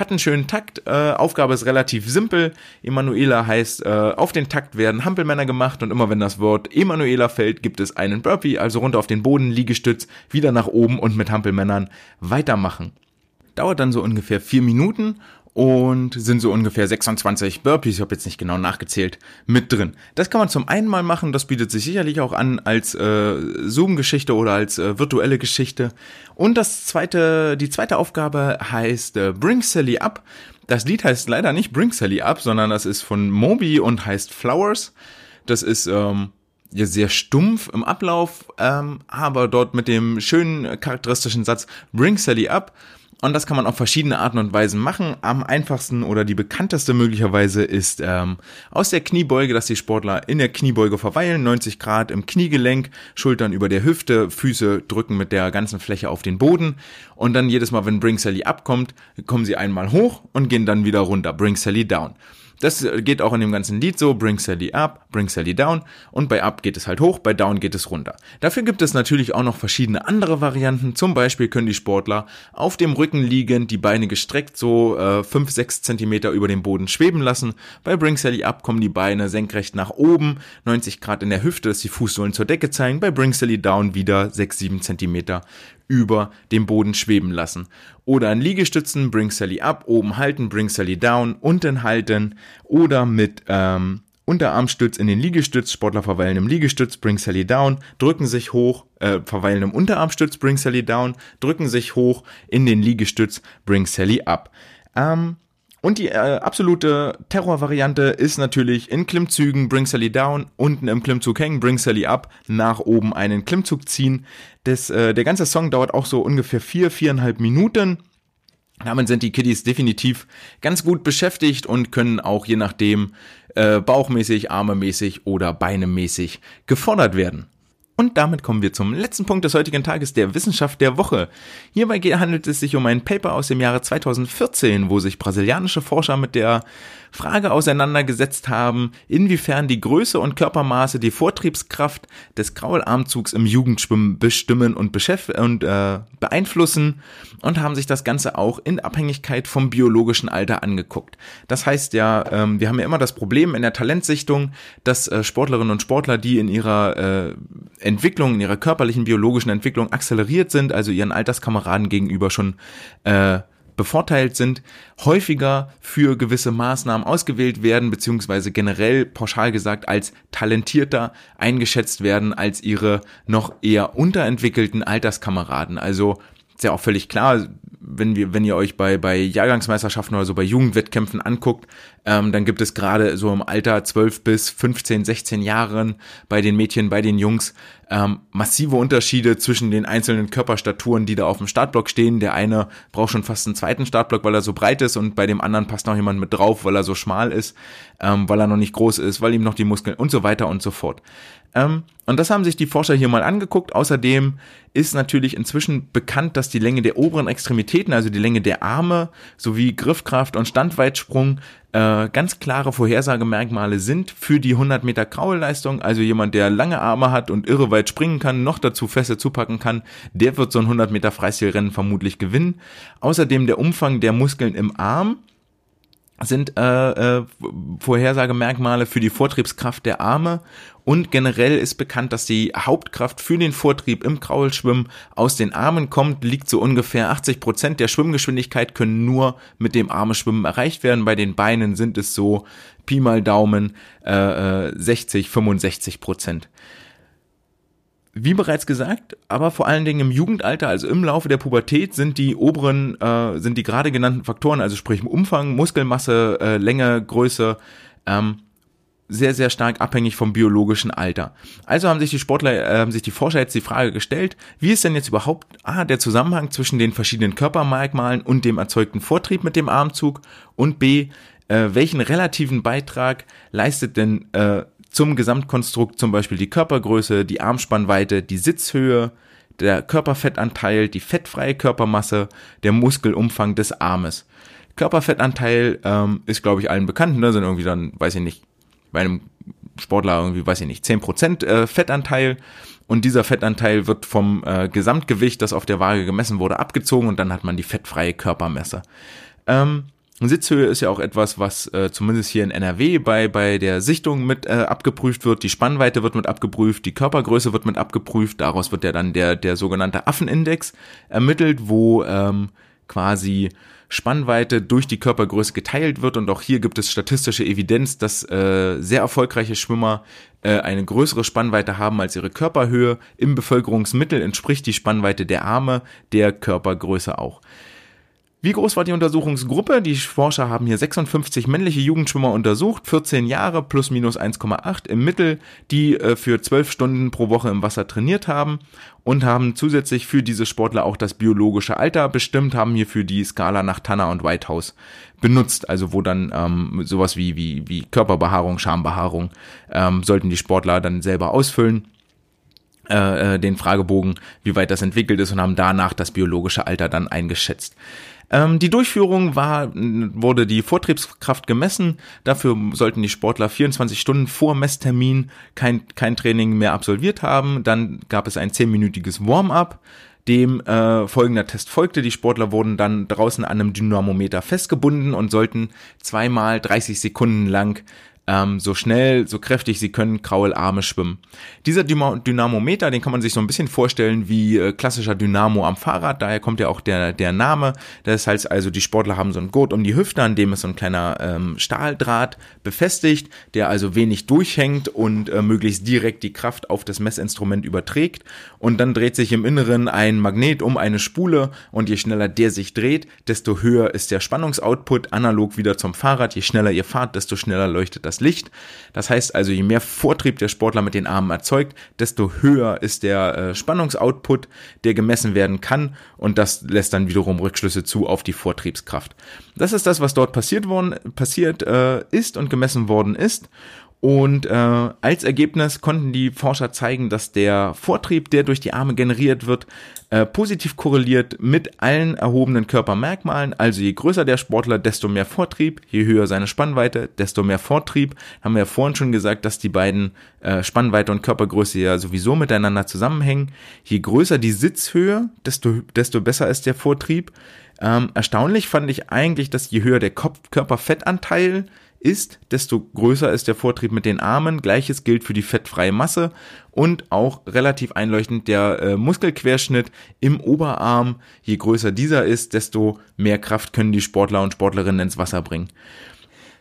hat einen schönen Takt. Äh, Aufgabe ist relativ simpel. Emanuela heißt, äh, auf den Takt werden Hampelmänner gemacht und immer wenn das Wort Emanuela fällt, gibt es einen Burpee, also runter auf den Boden, Liegestütz, wieder nach oben und mit Hampelmännern weitermachen. Dauert dann so ungefähr vier Minuten und sind so ungefähr 26 Burpees, ich habe jetzt nicht genau nachgezählt, mit drin. Das kann man zum einen mal machen, das bietet sich sicherlich auch an als äh, Zoom-Geschichte oder als äh, virtuelle Geschichte. Und das zweite, die zweite Aufgabe heißt äh, Bring Sally Up. Das Lied heißt leider nicht Bring Sally Up, sondern das ist von Moby und heißt Flowers. Das ist ähm, ja sehr stumpf im Ablauf, ähm, aber dort mit dem schönen charakteristischen Satz Bring Sally Up und das kann man auf verschiedene Arten und Weisen machen. Am einfachsten oder die bekannteste möglicherweise ist ähm, aus der Kniebeuge, dass die Sportler in der Kniebeuge verweilen, 90 Grad im Kniegelenk, Schultern über der Hüfte, Füße drücken mit der ganzen Fläche auf den Boden und dann jedes Mal, wenn Bring Sally abkommt, kommen sie einmal hoch und gehen dann wieder runter, Bring Sally down. Das geht auch in dem ganzen Lied so, bring Sally up, bring Sally down und bei up geht es halt hoch, bei down geht es runter. Dafür gibt es natürlich auch noch verschiedene andere Varianten. Zum Beispiel können die Sportler auf dem Rücken liegend, die Beine gestreckt so äh, 5, 6 Zentimeter über dem Boden schweben lassen. Bei bring Sally up kommen die Beine senkrecht nach oben, 90 Grad in der Hüfte, dass die Fußsohlen zur Decke zeigen. Bei bring Sally down wieder 6, 7 Zentimeter über dem Boden schweben lassen. Oder in Liegestützen, bring Sally up, oben halten, bring Sally down, unten halten. Oder mit ähm, Unterarmstütz in den Liegestütz, Sportler verweilen im Liegestütz, bring Sally down, drücken sich hoch, äh, verweilen im Unterarmstütz, bring Sally down, drücken sich hoch in den Liegestütz, bring Sally up. Ähm, und die äh, absolute Terrorvariante ist natürlich in Klimmzügen Bring Sally down, unten im Klimmzug hängen, Bring Sally up, nach oben einen Klimmzug ziehen. Das, äh, der ganze Song dauert auch so ungefähr vier, viereinhalb Minuten. Damit sind die Kiddies definitiv ganz gut beschäftigt und können auch je nachdem äh, bauchmäßig, armemäßig oder beinemäßig gefordert werden. Und damit kommen wir zum letzten Punkt des heutigen Tages, der Wissenschaft der Woche. Hierbei handelt es sich um ein Paper aus dem Jahre 2014, wo sich brasilianische Forscher mit der Frage auseinandergesetzt haben, inwiefern die Größe und Körpermaße die Vortriebskraft des Kraularmzugs im Jugendschwimmen bestimmen und, und äh, beeinflussen und haben sich das Ganze auch in Abhängigkeit vom biologischen Alter angeguckt. Das heißt ja, ähm, wir haben ja immer das Problem in der Talentsichtung, dass äh, Sportlerinnen und Sportler, die in ihrer äh, Entwicklung, in ihrer körperlichen biologischen Entwicklung akzeleriert sind, also ihren Alterskameraden gegenüber schon äh, bevorteilt sind, häufiger für gewisse Maßnahmen ausgewählt werden, beziehungsweise generell pauschal gesagt als talentierter eingeschätzt werden als ihre noch eher unterentwickelten Alterskameraden. Also ist ja auch völlig klar, wenn wir, wenn ihr euch bei, bei Jahrgangsmeisterschaften oder so bei Jugendwettkämpfen anguckt, ähm, dann gibt es gerade so im Alter 12 bis 15, 16 Jahren bei den Mädchen, bei den Jungs ähm, massive Unterschiede zwischen den einzelnen Körperstaturen, die da auf dem Startblock stehen. Der eine braucht schon fast einen zweiten Startblock, weil er so breit ist und bei dem anderen passt noch jemand mit drauf, weil er so schmal ist, ähm, weil er noch nicht groß ist, weil ihm noch die Muskeln und so weiter und so fort. Ähm, und das haben sich die Forscher hier mal angeguckt. Außerdem ist natürlich inzwischen bekannt, dass die Länge der oberen Extremität Extremitäten, also die Länge der Arme sowie Griffkraft und Standweitsprung äh, ganz klare Vorhersagemerkmale sind für die 100 Meter Kraulleistung. Also jemand, der lange Arme hat und irre weit springen kann, noch dazu Fässer zupacken kann, der wird so ein 100 Meter Freistilrennen vermutlich gewinnen. Außerdem der Umfang der Muskeln im Arm sind äh, äh, Vorhersagemerkmale für die Vortriebskraft der Arme und generell ist bekannt, dass die Hauptkraft für den Vortrieb im Kraulschwimmen aus den Armen kommt, liegt so ungefähr 80 Prozent der Schwimmgeschwindigkeit können nur mit dem Armeschwimmen erreicht werden. Bei den Beinen sind es so Pi mal Daumen äh, 60, äh, 65 Prozent wie bereits gesagt, aber vor allen Dingen im Jugendalter, also im Laufe der Pubertät, sind die oberen, äh, sind die gerade genannten Faktoren, also sprich Umfang, Muskelmasse, äh, Länge, Größe, ähm, sehr, sehr stark abhängig vom biologischen Alter. Also haben sich die Sportler, äh, haben sich die Forscher jetzt die Frage gestellt, wie ist denn jetzt überhaupt A, der Zusammenhang zwischen den verschiedenen Körpermerkmalen und dem erzeugten Vortrieb mit dem Armzug und B, äh, welchen relativen Beitrag leistet denn äh, zum Gesamtkonstrukt zum Beispiel die Körpergröße, die Armspannweite, die Sitzhöhe, der Körperfettanteil, die fettfreie Körpermasse, der Muskelumfang des Armes. Körperfettanteil ähm, ist, glaube ich, allen bekannt, ne? sind irgendwie dann, weiß ich nicht, bei einem Sportler irgendwie, weiß ich nicht, 10% äh, Fettanteil und dieser Fettanteil wird vom äh, Gesamtgewicht, das auf der Waage gemessen wurde, abgezogen und dann hat man die fettfreie Körpermesse. Ähm, Sitzhöhe ist ja auch etwas, was äh, zumindest hier in NRW bei, bei der Sichtung mit äh, abgeprüft wird. Die Spannweite wird mit abgeprüft, die Körpergröße wird mit abgeprüft. Daraus wird ja dann der, der sogenannte Affenindex ermittelt, wo ähm, quasi Spannweite durch die Körpergröße geteilt wird. Und auch hier gibt es statistische Evidenz, dass äh, sehr erfolgreiche Schwimmer äh, eine größere Spannweite haben als ihre Körperhöhe. Im Bevölkerungsmittel entspricht die Spannweite der Arme der Körpergröße auch. Wie groß war die Untersuchungsgruppe? Die Forscher haben hier 56 männliche Jugendschwimmer untersucht, 14 Jahre plus minus 1,8 im Mittel, die äh, für 12 Stunden pro Woche im Wasser trainiert haben und haben zusätzlich für diese Sportler auch das biologische Alter bestimmt, haben hierfür die Skala nach Tanner und Whitehouse benutzt, also wo dann ähm, sowas wie, wie, wie Körperbehaarung, Schambehaarung ähm, sollten die Sportler dann selber ausfüllen äh, äh den Fragebogen, wie weit das entwickelt ist und haben danach das biologische Alter dann eingeschätzt. Ähm, die Durchführung war, wurde die Vortriebskraft gemessen. Dafür sollten die Sportler 24 Stunden vor Messtermin kein, kein Training mehr absolviert haben. Dann gab es ein zehnminütiges Warm-up dem äh, folgender Test folgte. Die Sportler wurden dann draußen an einem Dynamometer festgebunden und sollten zweimal 30 Sekunden lang ähm, so schnell, so kräftig sie können, Kraularme schwimmen. Dieser Dynamometer, den kann man sich so ein bisschen vorstellen wie äh, klassischer Dynamo am Fahrrad, daher kommt ja auch der, der Name. Das heißt also, die Sportler haben so ein Gurt um die Hüfte, an dem ist so ein kleiner ähm, Stahldraht befestigt, der also wenig durchhängt und äh, möglichst direkt die Kraft auf das Messinstrument überträgt. Und dann dreht sich im Inneren ein Magnet um eine Spule und je schneller der sich dreht, desto höher ist der Spannungsoutput, analog wieder zum Fahrrad. Je schneller ihr fahrt, desto schneller leuchtet das Licht. Das heißt also, je mehr Vortrieb der Sportler mit den Armen erzeugt, desto höher ist der äh, Spannungsoutput, der gemessen werden kann und das lässt dann wiederum Rückschlüsse zu auf die Vortriebskraft. Das ist das, was dort passiert worden, passiert äh, ist und gemessen worden ist. Und äh, als Ergebnis konnten die Forscher zeigen, dass der Vortrieb, der durch die Arme generiert wird, äh, positiv korreliert mit allen erhobenen Körpermerkmalen. Also je größer der Sportler, desto mehr Vortrieb, je höher seine Spannweite, desto mehr Vortrieb. Haben wir ja vorhin schon gesagt, dass die beiden äh, Spannweite und Körpergröße ja sowieso miteinander zusammenhängen. Je größer die Sitzhöhe, desto, desto besser ist der Vortrieb. Ähm, erstaunlich fand ich eigentlich, dass je höher der Kopf Körperfettanteil ist, desto größer ist der Vortrieb mit den Armen. Gleiches gilt für die fettfreie Masse und auch relativ einleuchtend der äh, Muskelquerschnitt im Oberarm. Je größer dieser ist, desto mehr Kraft können die Sportler und Sportlerinnen ins Wasser bringen.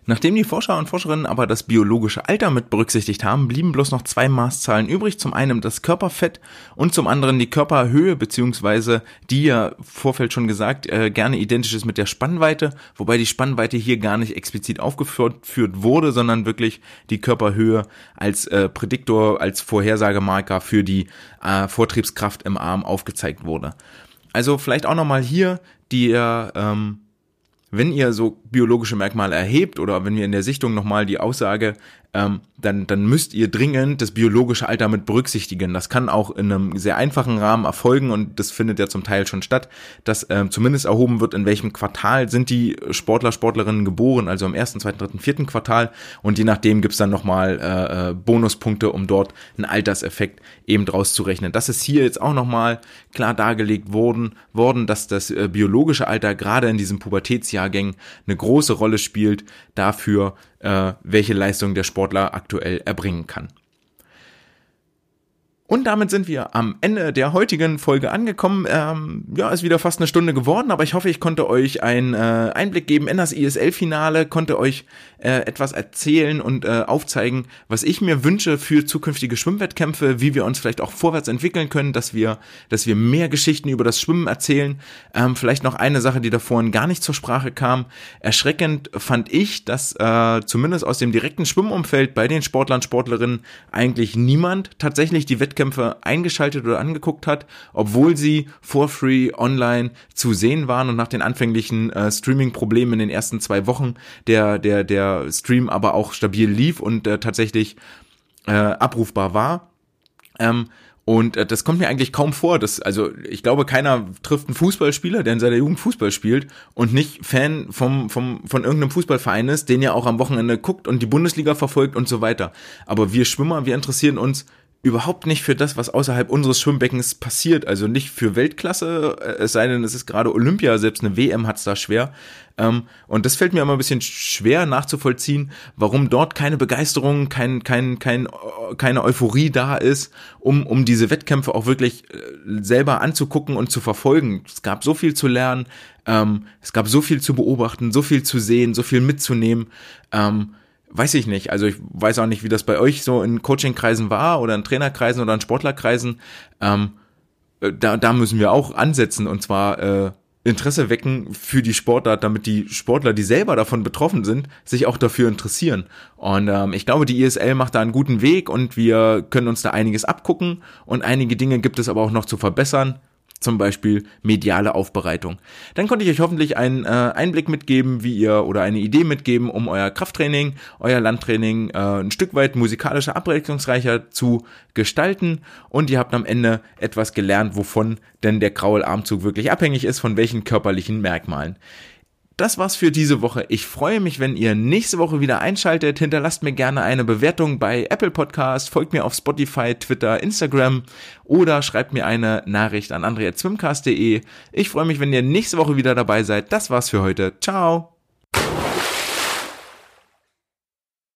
Nachdem die Forscher und Forscherinnen aber das biologische Alter mit berücksichtigt haben, blieben bloß noch zwei Maßzahlen übrig. Zum einen das Körperfett und zum anderen die Körperhöhe, beziehungsweise die ja Vorfeld schon gesagt, äh, gerne identisch ist mit der Spannweite, wobei die Spannweite hier gar nicht explizit aufgeführt wurde, sondern wirklich die Körperhöhe als äh, Prädiktor, als Vorhersagemarker für die äh, Vortriebskraft im Arm aufgezeigt wurde. Also vielleicht auch nochmal hier die ähm, wenn ihr so biologische Merkmale erhebt oder wenn wir in der Sichtung nochmal die Aussage ähm, dann, dann müsst ihr dringend das biologische Alter mit berücksichtigen. Das kann auch in einem sehr einfachen Rahmen erfolgen und das findet ja zum Teil schon statt, dass ähm, zumindest erhoben wird, in welchem Quartal sind die Sportler, Sportlerinnen geboren, also im ersten, zweiten, dritten, vierten Quartal und je nachdem gibt's dann nochmal äh, äh, Bonuspunkte, um dort einen Alterseffekt eben draus zu rechnen. Das ist hier jetzt auch nochmal klar dargelegt worden, worden dass das äh, biologische Alter gerade in diesen Pubertätsjahrgängen eine große Rolle spielt dafür, welche Leistung der Sportler aktuell erbringen kann. Und damit sind wir am Ende der heutigen Folge angekommen. Ähm, ja, ist wieder fast eine Stunde geworden, aber ich hoffe, ich konnte euch einen äh, Einblick geben in das ISL-Finale, konnte euch äh, etwas erzählen und äh, aufzeigen, was ich mir wünsche für zukünftige Schwimmwettkämpfe, wie wir uns vielleicht auch vorwärts entwickeln können, dass wir, dass wir mehr Geschichten über das Schwimmen erzählen. Ähm, vielleicht noch eine Sache, die da vorhin gar nicht zur Sprache kam. Erschreckend fand ich, dass äh, zumindest aus dem direkten Schwimmumfeld bei den Sportlern, Sportlerinnen eigentlich niemand tatsächlich die Wettkämpfe Wettkämpfe eingeschaltet oder angeguckt hat, obwohl sie for free online zu sehen waren und nach den anfänglichen äh, Streaming-Problemen in den ersten zwei Wochen der, der, der Stream aber auch stabil lief und äh, tatsächlich äh, abrufbar war. Ähm, und äh, das kommt mir eigentlich kaum vor. Dass, also ich glaube, keiner trifft einen Fußballspieler, der in seiner Jugend Fußball spielt und nicht Fan vom, vom, von irgendeinem Fußballverein ist, den ja auch am Wochenende guckt und die Bundesliga verfolgt und so weiter. Aber wir Schwimmer, wir interessieren uns überhaupt nicht für das, was außerhalb unseres Schwimmbeckens passiert. Also nicht für Weltklasse, äh, es sei denn, es ist gerade Olympia, selbst eine WM hat's da schwer. Ähm, und das fällt mir immer ein bisschen schwer nachzuvollziehen, warum dort keine Begeisterung, kein, kein, kein, keine Euphorie da ist, um, um diese Wettkämpfe auch wirklich äh, selber anzugucken und zu verfolgen. Es gab so viel zu lernen, ähm, es gab so viel zu beobachten, so viel zu sehen, so viel mitzunehmen. Ähm, weiß ich nicht. Also ich weiß auch nicht, wie das bei euch so in Coachingkreisen war oder in Trainerkreisen oder in Sportlerkreisen. Ähm, äh, da, da müssen wir auch ansetzen und zwar äh, Interesse wecken für die Sportart, damit die Sportler, die selber davon betroffen sind, sich auch dafür interessieren. Und ähm, ich glaube, die ISL macht da einen guten Weg und wir können uns da einiges abgucken und einige Dinge gibt es aber auch noch zu verbessern zum Beispiel mediale Aufbereitung. Dann konnte ich euch hoffentlich einen äh, Einblick mitgeben, wie ihr oder eine Idee mitgeben, um euer Krafttraining, euer Landtraining äh, ein Stück weit musikalischer, abwechslungsreicher zu gestalten und ihr habt am Ende etwas gelernt, wovon denn der graue Armzug wirklich abhängig ist, von welchen körperlichen Merkmalen das war's für diese Woche. Ich freue mich, wenn ihr nächste Woche wieder einschaltet. Hinterlasst mir gerne eine Bewertung bei Apple Podcast, folgt mir auf Spotify, Twitter, Instagram oder schreibt mir eine Nachricht an andre.zwimcast.de. Ich freue mich, wenn ihr nächste Woche wieder dabei seid. Das war's für heute. Ciao!